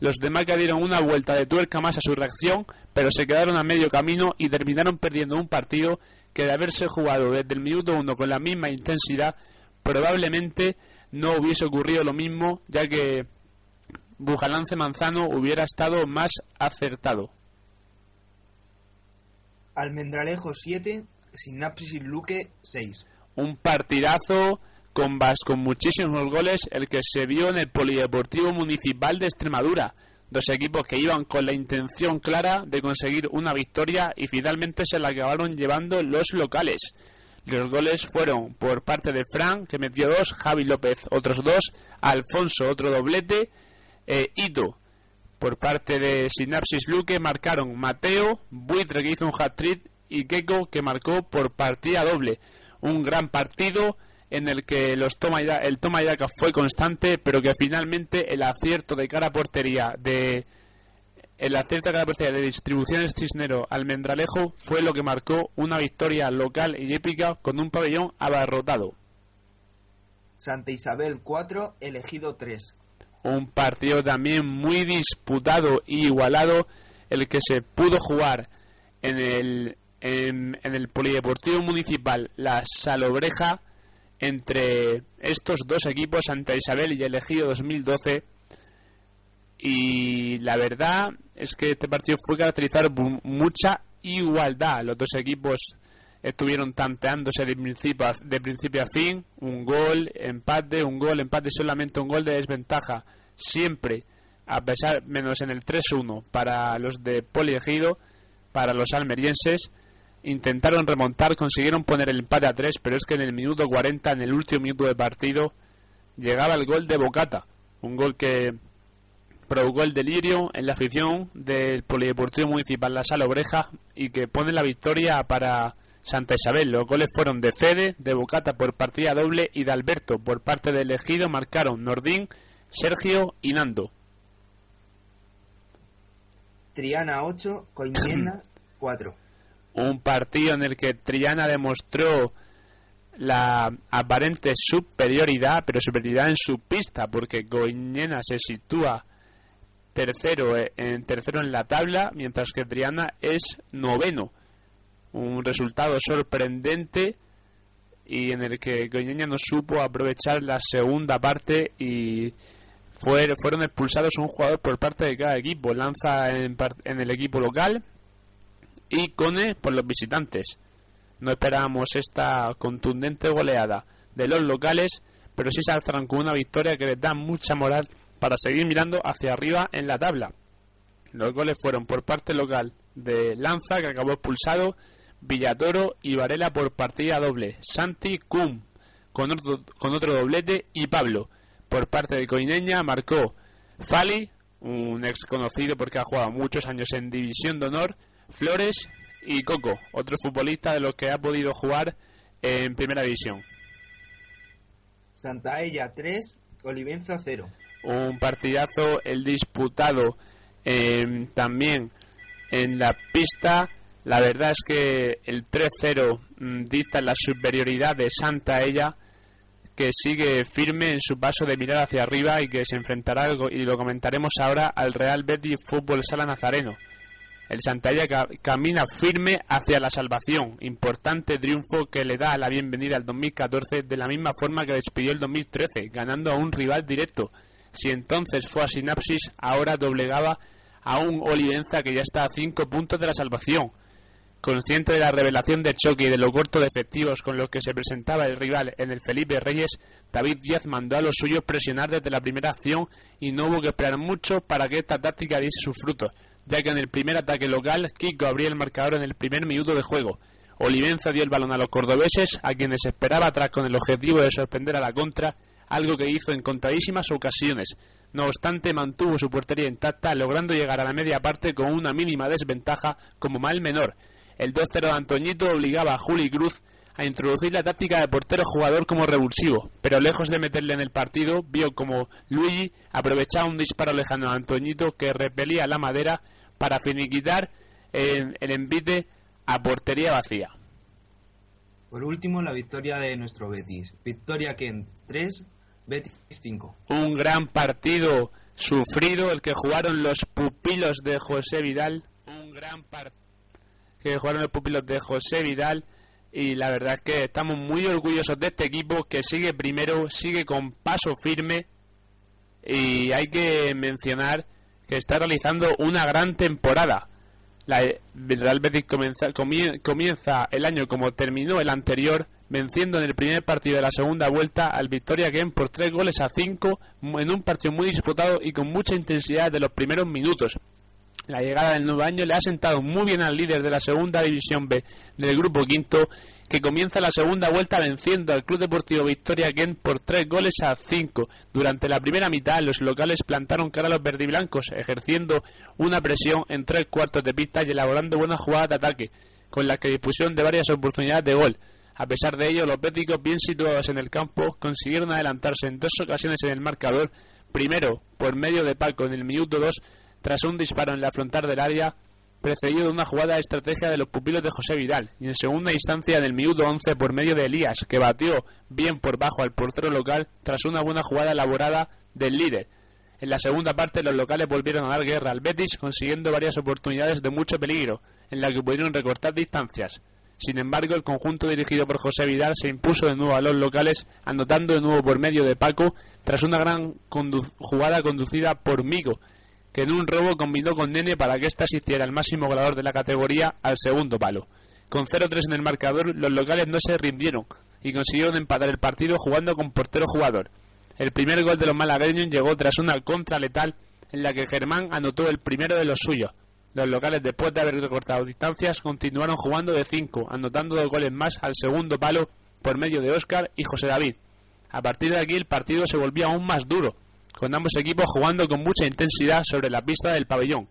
Los demás que dieron una vuelta de tuerca más a su reacción, pero se quedaron a medio camino y terminaron perdiendo un partido que de haberse jugado desde el minuto 1 con la misma intensidad, probablemente no hubiese ocurrido lo mismo, ya que Bujalance Manzano hubiera estado más acertado. Almendralejo 7, Sinapsis Luque 6. Un partidazo con, con muchísimos goles, el que se vio en el Polideportivo Municipal de Extremadura. Dos equipos que iban con la intención clara de conseguir una victoria y finalmente se la acabaron llevando los locales. Los goles fueron por parte de Fran, que metió dos, Javi López otros dos, Alfonso otro doblete, eh, Ito por parte de Sinapsis Luque marcaron Mateo, Buitre que hizo un hat-trick y Keiko que marcó por partida doble. Un gran partido en el que los toma y da- el toma y daca fue constante, pero que finalmente el acierto de cara a portería de el acierto de cara a portería de distribuciones Cisnero Almendralejo fue lo que marcó una victoria local y épica con un pabellón abarrotado. Santa Isabel 4, Elegido 3. un partido también muy disputado y igualado el que se pudo jugar en el en, en el polideportivo municipal La Salobreja entre estos dos equipos Santa Isabel y Elegido 2012 y la verdad es que este partido fue caracterizado por mucha igualdad. Los dos equipos estuvieron tanteándose de principio a, de principio a fin, un gol, empate, un gol, empate, solamente un gol de desventaja, siempre, a pesar, menos en el 3-1 para los de Poliegido, para los almerienses, intentaron remontar, consiguieron poner el empate a 3, pero es que en el minuto 40, en el último minuto de partido, llegaba el gol de Bocata, un gol que provocó el delirio en la afición del Polideportivo Municipal La Sala Obreja y que pone la victoria para Santa Isabel. Los goles fueron de Fede, de Bocata por partida doble y de Alberto por parte del elegido. Marcaron Nordín, Sergio y Nando. Triana 8, Coiniena 4. Un partido en el que Triana demostró la aparente superioridad, pero superioridad en su pista, porque Goiñena se sitúa tercero eh, en tercero en la tabla, mientras que Triana es noveno. Un resultado sorprendente y en el que Goiñena no supo aprovechar la segunda parte y fue- fueron expulsados un jugador por parte de cada equipo. Lanza en, en el equipo local y Cone por los visitantes. No esperábamos esta contundente goleada de los locales, pero sí se alzan con una victoria que les da mucha moral para seguir mirando hacia arriba en la tabla. Los goles fueron por parte local de Lanza, que acabó expulsado, Villatoro y Varela por partida doble, Santi Cum con otro, con otro doblete y Pablo. Por parte de Coineña marcó Fali, un ex conocido porque ha jugado muchos años en División de Honor, Flores y Coco, otro futbolista de los que ha podido jugar en Primera División. Santaella 3, Olivenza 0. un partidazo el disputado eh, también en la pista la verdad es que el 3-0 mm, dicta la superioridad de Santa Ella que sigue firme en su paso de mirar hacia arriba y que se enfrentará algo y lo comentaremos ahora al Real Betis Fútbol Sala Nazareno el Santalla ca- camina firme hacia la salvación. Importante triunfo que le da la bienvenida al 2014 de la misma forma que despidió el 2013, ganando a un rival directo. Si entonces fue a Sinapsis, ahora doblegaba a un Olivenza que ya está a 5 puntos de la salvación. Consciente de la revelación del choque y de lo corto de efectivos con los que se presentaba el rival en el Felipe Reyes, David Díaz mandó a los suyos presionar desde la primera acción y no hubo que esperar mucho para que esta táctica diese sus frutos, ya que en el primer ataque local Kiko abría el marcador en el primer minuto de juego. Olivenza dio el balón a los cordobeses, a quienes esperaba atrás con el objetivo de sorprender a la contra, algo que hizo en contadísimas ocasiones. No obstante, mantuvo su portería intacta, logrando llegar a la media parte con una mínima desventaja como mal menor. El 2-0 de Antoñito obligaba a Juli Cruz a introducir la táctica de portero jugador como revulsivo, pero lejos de meterle en el partido, vio como Luigi aprovechaba un disparo lejano a Antoñito que repelía la madera para finiquitar el, el envite a portería vacía. Por último, la victoria de nuestro Betis. Victoria Ken 3, Betis 5. Un gran partido sufrido el que jugaron los pupilos de José Vidal. Un gran partido que jugaron los pupilos de José Vidal. Y la verdad es que estamos muy orgullosos de este equipo que sigue primero, sigue con paso firme. Y hay que mencionar que está realizando una gran temporada. La el Real Betis comienza, comie- comienza el año como terminó el anterior, venciendo en el primer partido de la segunda vuelta al Victoria Game por tres goles a cinco en un partido muy disputado y con mucha intensidad de los primeros minutos. La llegada del nuevo año le ha sentado muy bien al líder de la segunda división B del grupo quinto, que comienza la segunda vuelta venciendo al Club Deportivo Victoria Kent por tres goles a cinco. Durante la primera mitad, los locales plantaron cara a los verdiblancos, ejerciendo una presión en tres cuartos de pista y elaborando buenas jugadas de ataque, con las que dispusieron de varias oportunidades de gol. A pesar de ello, los béticos, bien situados en el campo, consiguieron adelantarse en dos ocasiones en el marcador, primero por medio de Paco en el minuto 2, tras un disparo en la frontal del área, precedido de una jugada de estrategia de los pupilos de José Vidal, y en segunda instancia en el minuto 11 por medio de Elías, que batió bien por bajo al portero local tras una buena jugada elaborada del líder. En la segunda parte los locales volvieron a dar guerra al Betis, consiguiendo varias oportunidades de mucho peligro, en la que pudieron recortar distancias. Sin embargo, el conjunto dirigido por José Vidal se impuso de nuevo a los locales, anotando de nuevo por medio de Paco, tras una gran condu- jugada conducida por Migo, que en un robo combinó con Nene para que ésta asistiera al máximo goleador de la categoría al segundo palo. Con 0-3 en el marcador, los locales no se rindieron y consiguieron empatar el partido jugando con portero jugador. El primer gol de los malagueños llegó tras una contra letal en la que Germán anotó el primero de los suyos. Los locales, después de haber recortado distancias, continuaron jugando de 5, anotando dos goles más al segundo palo por medio de Óscar y José David. A partir de aquí el partido se volvía aún más duro, con ambos equipos jugando con mucha intensidad sobre la pista del pabellón.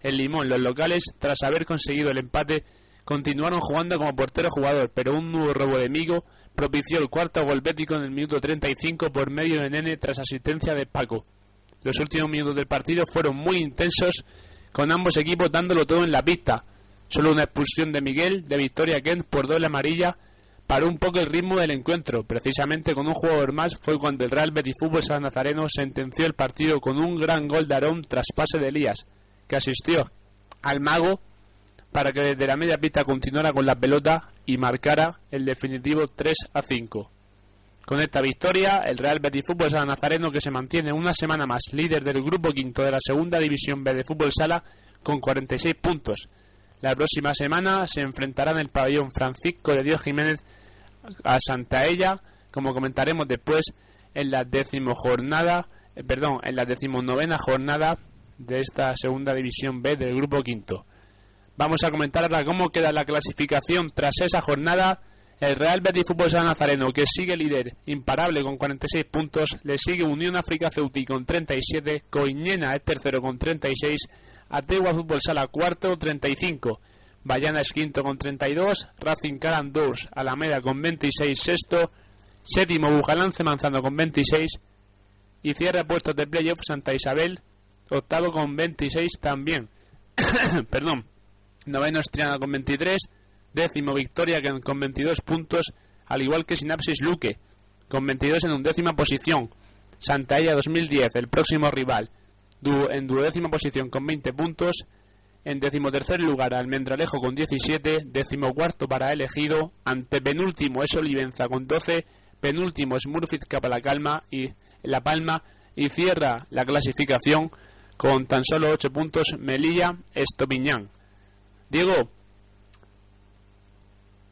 En Limón, los locales, tras haber conseguido el empate, continuaron jugando como portero jugador, pero un nuevo robo de Migo propició el cuarto gol bético en el minuto 35 por medio de Nene tras asistencia de Paco. Los últimos minutos del partido fueron muy intensos, con ambos equipos dándolo todo en la pista. Solo una expulsión de Miguel de Victoria Kent por doble amarilla paró un poco el ritmo del encuentro. Precisamente con un jugador más fue cuando el Real Betis Fútbol San Nazareno sentenció el partido con un gran gol de Aarón tras pase de Elías, que asistió al mago para que desde la media pista continuara con la pelota y marcara el definitivo 3 a 5. Con esta victoria, el Real Betis Fútbol Sala Nazareno, que se mantiene una semana más líder del grupo quinto de la segunda división B de Fútbol Sala, con 46 puntos. La próxima semana se enfrentará en el pabellón Francisco de Dios Jiménez a Santaella, como comentaremos después en la décimo jornada, eh, perdón, en la decimonovena jornada de esta segunda división B del grupo quinto. Vamos a comentar ahora cómo queda la clasificación tras esa jornada. El Real Betis Fútbol San Nazareno, que sigue líder imparable con 46 puntos, le sigue Unión África Ceutí con 37, Coiñena es tercero con 36, Ategua Fútbol Sala cuarto 35, Bayana es quinto con 32, Racing Caran 2, Alameda con 26 sexto, séptimo Bujalance Manzano con 26 y cierra puestos de playoff Santa Isabel, octavo con 26 también. Perdón. Noveno Estriana con 23. Décimo Victoria con 22 puntos, al igual que Sinapsis Luque, con 22 en undécima posición. Santaella 2010, el próximo rival, du- en duodécima posición con 20 puntos. En decimotercer lugar Almendralejo con 17, decimocuarto para Elegido, antepenúltimo es Olivenza con 12, penúltimo es Murfit Capalacalma y La Palma y cierra la clasificación con tan solo 8 puntos Melilla Estopiñán. Diego,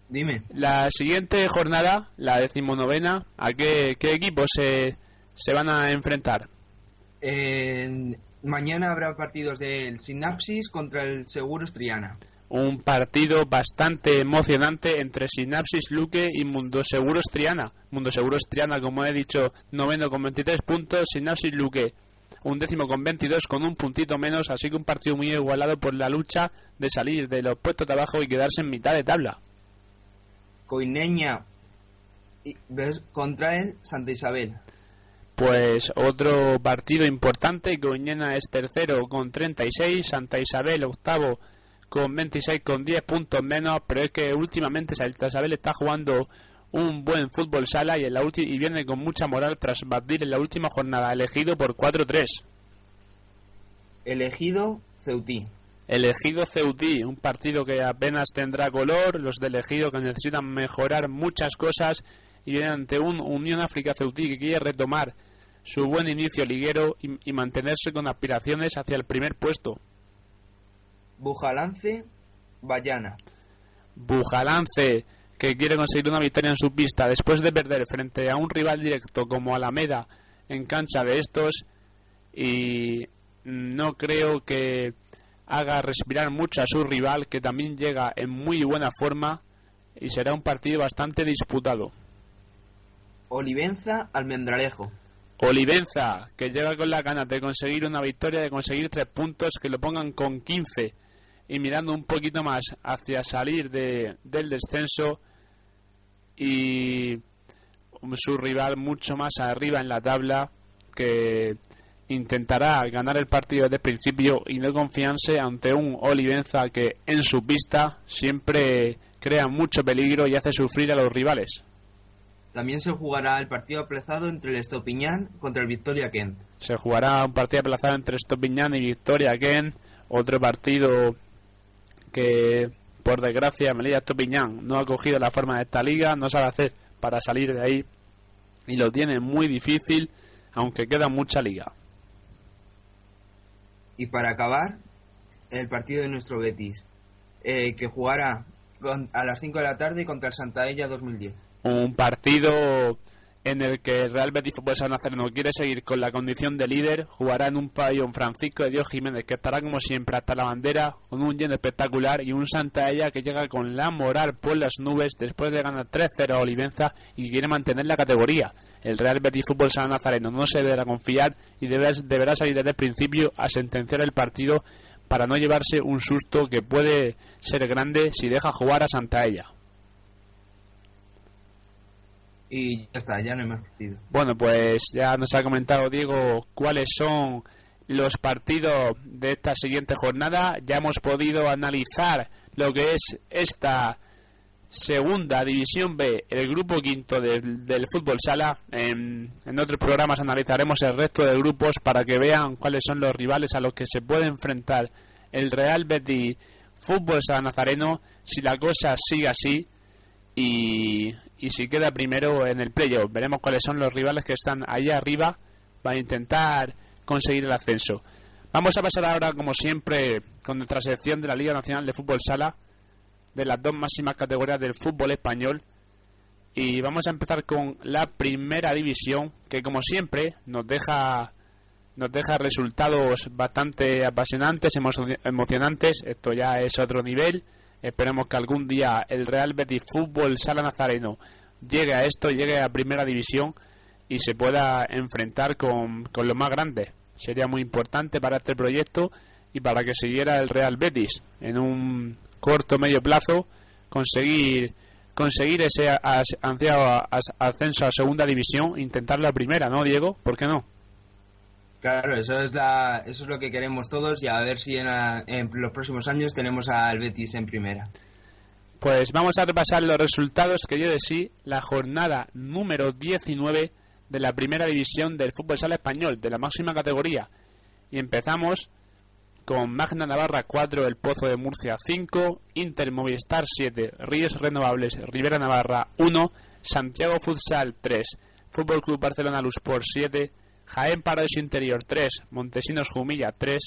Dime. la siguiente jornada, la decimonovena, ¿a qué, qué equipos se, se van a enfrentar? En- mañana habrá partidos del Sinapsis contra el Seguros Triana. Un partido bastante emocionante entre Sinapsis Luque y Mundo Seguros Triana. Mundo Seguros Triana, como he dicho, noveno con 23 puntos, Sinapsis Luque un décimo con 22 con un puntito menos, así que un partido muy igualado por la lucha de salir de los puestos de abajo y quedarse en mitad de tabla. Coineña contra el Santa Isabel. Pues otro partido importante, Coruñena es tercero con 36, Santa Isabel octavo con 26 con 10 puntos menos, pero es que últimamente Santa Isabel está jugando un buen fútbol sala y, en la y viene con mucha moral tras batir en la última jornada, elegido por 4-3. Elegido Ceutí. Elegido Ceutí, un partido que apenas tendrá color, los de Elegido que necesitan mejorar muchas cosas y vienen ante un Unión África Ceutí que quiere retomar su buen inicio liguero y, y mantenerse con aspiraciones hacia el primer puesto. Bujalance Bayana. Bujalance que quiere conseguir una victoria en su pista después de perder frente a un rival directo como Alameda en cancha de estos y no creo que haga respirar mucho a su rival que también llega en muy buena forma y será un partido bastante disputado. Olivenza Almendralejo. Olivenza, que llega con la ganas de conseguir una victoria, de conseguir tres puntos, que lo pongan con 15 y mirando un poquito más hacia salir de, del descenso y su rival mucho más arriba en la tabla que intentará ganar el partido desde el principio y no confiarse ante un Olivenza que en su pista siempre crea mucho peligro y hace sufrir a los rivales. También se jugará el partido aplazado entre el Estopiñán contra el Victoria Kent. Se jugará un partido aplazado entre Estopiñán y Victoria Ken. Otro partido que, por desgracia, Melilla Estopiñán no ha cogido la forma de esta liga, no sabe hacer para salir de ahí y lo tiene muy difícil, aunque queda mucha liga. Y para acabar, el partido de nuestro Betis, eh, que jugará a las 5 de la tarde contra el Santaella 2010. Un partido en el que el Real Betis Fútbol San Nazareno quiere seguir con la condición de líder, jugará en un pabellón Francisco de Dios Jiménez que estará como siempre hasta la bandera, con un lleno espectacular y un Santaella que llega con la moral por las nubes después de ganar 3-0 a Olivenza y quiere mantener la categoría. El Real Betis Fútbol San Nazareno no se deberá confiar y deberá, deberá salir desde el principio a sentenciar el partido para no llevarse un susto que puede ser grande si deja jugar a Santaella. Y ya está, ya no hay más. Bueno, pues ya nos ha comentado Diego cuáles son los partidos de esta siguiente jornada. Ya hemos podido analizar lo que es esta segunda división B, el grupo quinto del, del fútbol sala. En, en otros programas analizaremos el resto de grupos para que vean cuáles son los rivales a los que se puede enfrentar el Real Betis Fútbol Sala Nazareno si la cosa sigue así y, y si queda primero en el playoff. Veremos cuáles son los rivales que están ahí arriba para intentar conseguir el ascenso. Vamos a pasar ahora, como siempre, con nuestra sección de la Liga Nacional de Fútbol Sala, de las dos máximas categorías del fútbol español. Y vamos a empezar con la primera división, que como siempre nos deja nos deja resultados bastante apasionantes, emo- emocionantes. Esto ya es otro nivel. Esperemos que algún día el Real Betis Fútbol Sala Nazareno llegue a esto, llegue a primera división y se pueda enfrentar con, con los más grandes. Sería muy importante para este proyecto y para que siguiera el Real Betis en un corto medio plazo conseguir conseguir ese ascenso a segunda división, intentar la primera, ¿no, Diego? ¿Por qué no? Claro, eso es, la, eso es lo que queremos todos y a ver si en, la- en los próximos años tenemos al Betis en primera. Pues vamos a repasar los resultados que dio de sí la jornada número 19 de la primera división del fútbol sala español, de la máxima categoría. Y empezamos con Magna Navarra 4, El Pozo de Murcia 5, Inter Movistar 7, Ríos Renovables Rivera Navarra 1, Santiago Futsal 3, Fútbol Club Barcelona Luspor 7, Jaén Paraíso Interior 3, Montesinos Jumilla 3,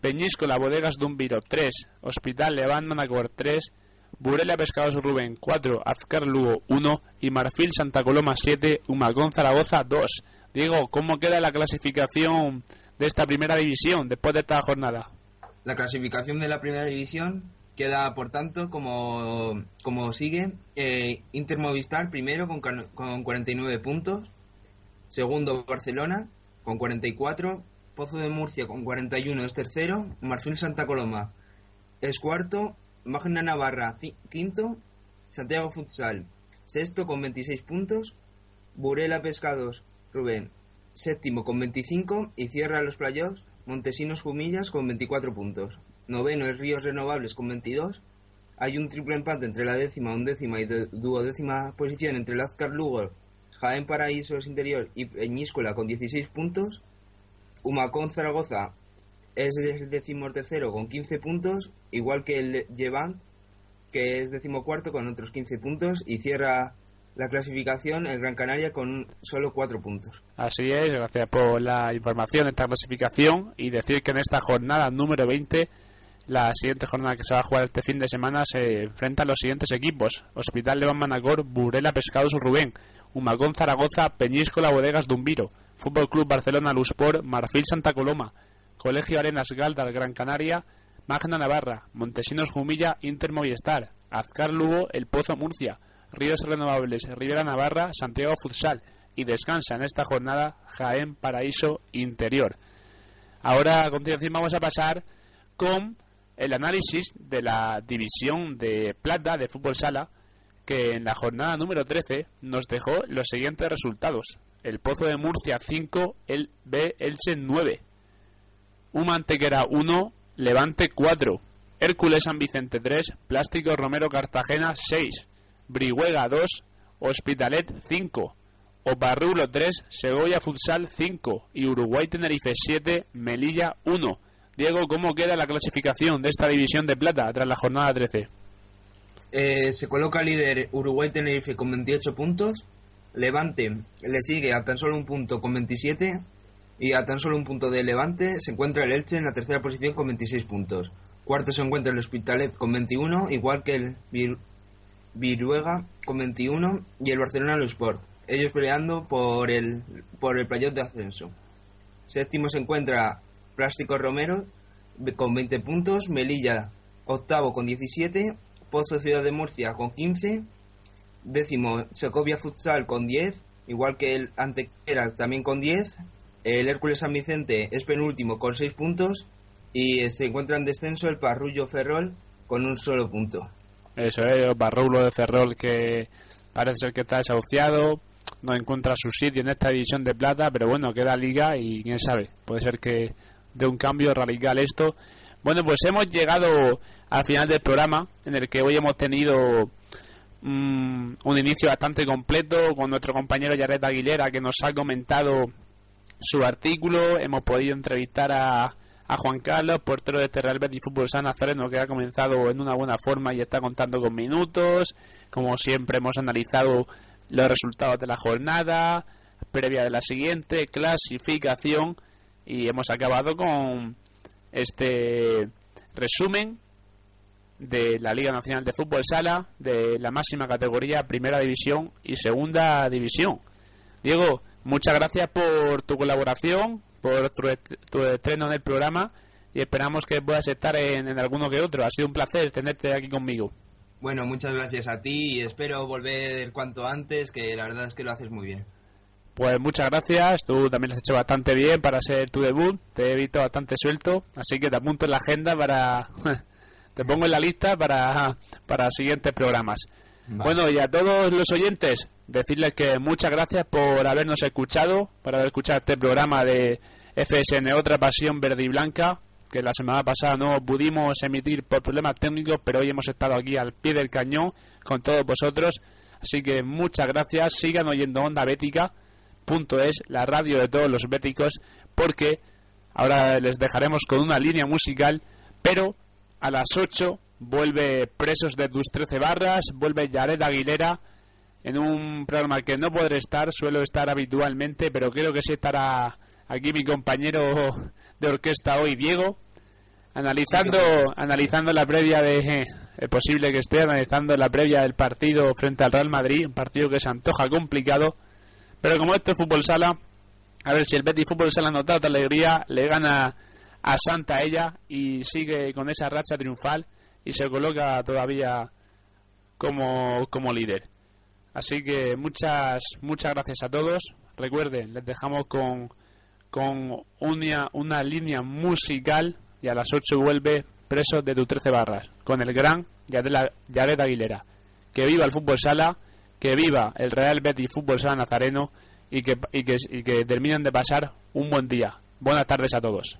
Peñíscola Bodegas Dumbiro 3, Hospital Levant Manacor 3, Burela Pescados Rubén 4, Azcar Lugo 1 y Marfil Santa Coloma 7, Humacón Zaragoza 2. Diego, ¿cómo queda la clasificación de esta primera división después de esta jornada? La clasificación de la primera división queda, por tanto, como, como sigue. Eh, Inter Movistar primero con, con 49 puntos. Segundo Barcelona con 44. Pozo de Murcia con 41 es tercero. Marfil Santa Coloma es cuarto. Magna Navarra quinto. Santiago Futsal sexto con 26 puntos. Burela Pescados Rubén séptimo con 25 y cierra los playoffs Montesinos Jumillas con 24 puntos. Noveno es Ríos Renovables con 22. Hay un triple empate entre la décima, undécima y duodécima posición entre el Azcar Lugo, Jaén Paraísos Interior y Peñíscola con 16 puntos. Humacón Zaragoza es decimotercero con 15 puntos, igual que el Llevan, que es decimocuarto con otros 15 puntos y cierra la clasificación el Gran Canaria con solo 4 puntos. Así es, gracias por la información esta clasificación y decir que en esta jornada número 20, la siguiente jornada que se va a jugar este fin de semana, se enfrentan los siguientes equipos: Hospital Levan Manacor, Burela Pescados Rubén, Humacón Zaragoza, Peñíscola Bodegas Dumbiro, Fútbol Club Barcelona Luspor, Marfil Santa Coloma, Colegio Arenas Galdar Gran Canaria, Magna Navarra, Montesinos Jumilla, Inter Movistar, Azcar Lugo, El Pozo Murcia, Ríos Renovables, Rivera Navarra, Santiago Futsal y descansa en esta jornada Jaén Paraíso Interior. Ahora a continuación vamos a pasar con el análisis de la división de plata de fútbol sala que en la jornada número 13 nos dejó los siguientes resultados. El Pozo de Murcia 5, el B Elche 9. Uma Antequera 1, Levante 4. Hércules San Vicente 3, Plástico Romero Cartagena 6. Brihuega 2, Hospitalet 5. Oparrulo 3, Segovia Futsal 5 y Uruguay Tenerife 7, Melilla 1. Diego, ¿cómo queda la clasificación de esta división de plata tras la jornada 13? Eh, se coloca líder Uruguay Tenerife con 28 puntos. Levante le sigue a tan solo un punto con 27. Y a tan solo un punto de Levante se encuentra el Elche en la tercera posición con 26 puntos. Cuarto se encuentra el Hospitalet con 21, igual que el Vir- Viruega con 21 y el Barcelona Sport. Ellos peleando por el, por el playoff de ascenso. Séptimo se encuentra Plástico Romero con 20 puntos, Melilla octavo con 17, Pozo Ciudad de Murcia con 15, décimo Segovia Futsal con 10, igual que el Antequera también con 10, el Hércules San Vicente es penúltimo con 6 puntos. Y eh, se encuentra en descenso el Parrullo Ferrol con un solo punto. Eso es, el Barrulo de Ferrol que parece ser que está desahuciado, no encuentra su sitio en esta división de plata, pero bueno, queda liga y quién sabe, puede ser que de un cambio radical esto. Bueno, pues hemos llegado al final del programa, en el que hoy hemos tenido mm, un inicio bastante completo con nuestro compañero Jared Aguilera, que nos ha comentado su artículo. Hemos podido entrevistar a, a Juan Carlos, portero de este Real Betis Fútbol San que ha comenzado en una buena forma y está contando con minutos. Como siempre, hemos analizado los resultados de la jornada, previa de la siguiente, clasificación, y hemos acabado con este resumen de la Liga Nacional de Fútbol Sala, de la máxima categoría, Primera División y Segunda División. Diego, muchas gracias por tu colaboración, por tu, tu estreno en el programa y esperamos que puedas estar en, en alguno que otro. Ha sido un placer tenerte aquí conmigo. Bueno, muchas gracias a ti y espero volver cuanto antes, que la verdad es que lo haces muy bien. Pues muchas gracias, tú también lo has hecho bastante bien para ser tu debut, te he visto bastante suelto, así que te apunto en la agenda para... te pongo en la lista para, para siguientes programas. Vale. Bueno, y a todos los oyentes, decirles que muchas gracias por habernos escuchado, por haber escuchado este programa de FSN Otra Pasión Verde y Blanca, que la semana pasada no pudimos emitir por problemas técnicos, pero hoy hemos estado aquí al pie del cañón con todos vosotros. Así que muchas gracias, sigan oyendo Onda Bética, es la radio de todos los béticos, porque ahora les dejaremos con una línea musical, pero a las 8 vuelve Presos de tus 13 barras, vuelve Yared Aguilera en un programa que no podré estar, suelo estar habitualmente, pero creo que sí estará aquí mi compañero de orquesta hoy, Diego, analizando analizando la previa de es posible que esté analizando la previa del partido frente al Real Madrid, un partido que se antoja complicado, pero como este es fútbol sala, a ver si el Betis Fútbol Sala nos da alegría, le gana a Santa ella y sigue con esa racha triunfal y se coloca todavía como, como líder. Así que muchas muchas gracias a todos. Recuerden, les dejamos con, con una, una línea musical y a las 8 vuelve Presos de tus 13 barras con el gran Yared Aguilera. Que viva el fútbol sala, que viva el Real Betis Fútbol Sala Nazareno y que, y que, y que terminen de pasar un buen día. Buenas tardes a todos.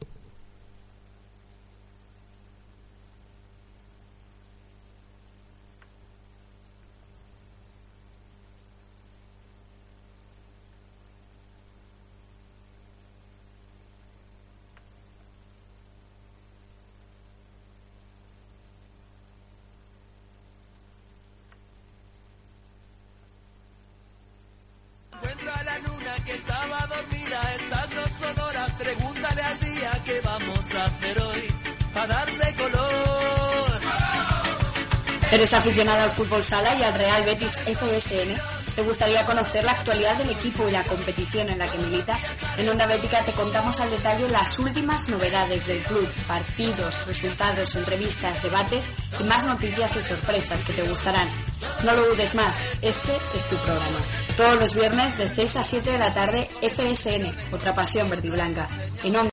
¿Eres aficionado al fútbol sala y al Real Betis FSN? ¿Te gustaría conocer la actualidad del equipo y la competición en la que milita? En Onda Bética te contamos al detalle las últimas novedades del club, partidos, resultados, entrevistas, debates y más noticias y sorpresas que te gustarán. No lo dudes más, este es tu programa. Todos los viernes de 6 a 7 de la tarde FSN, otra pasión verde y blanca. En Onda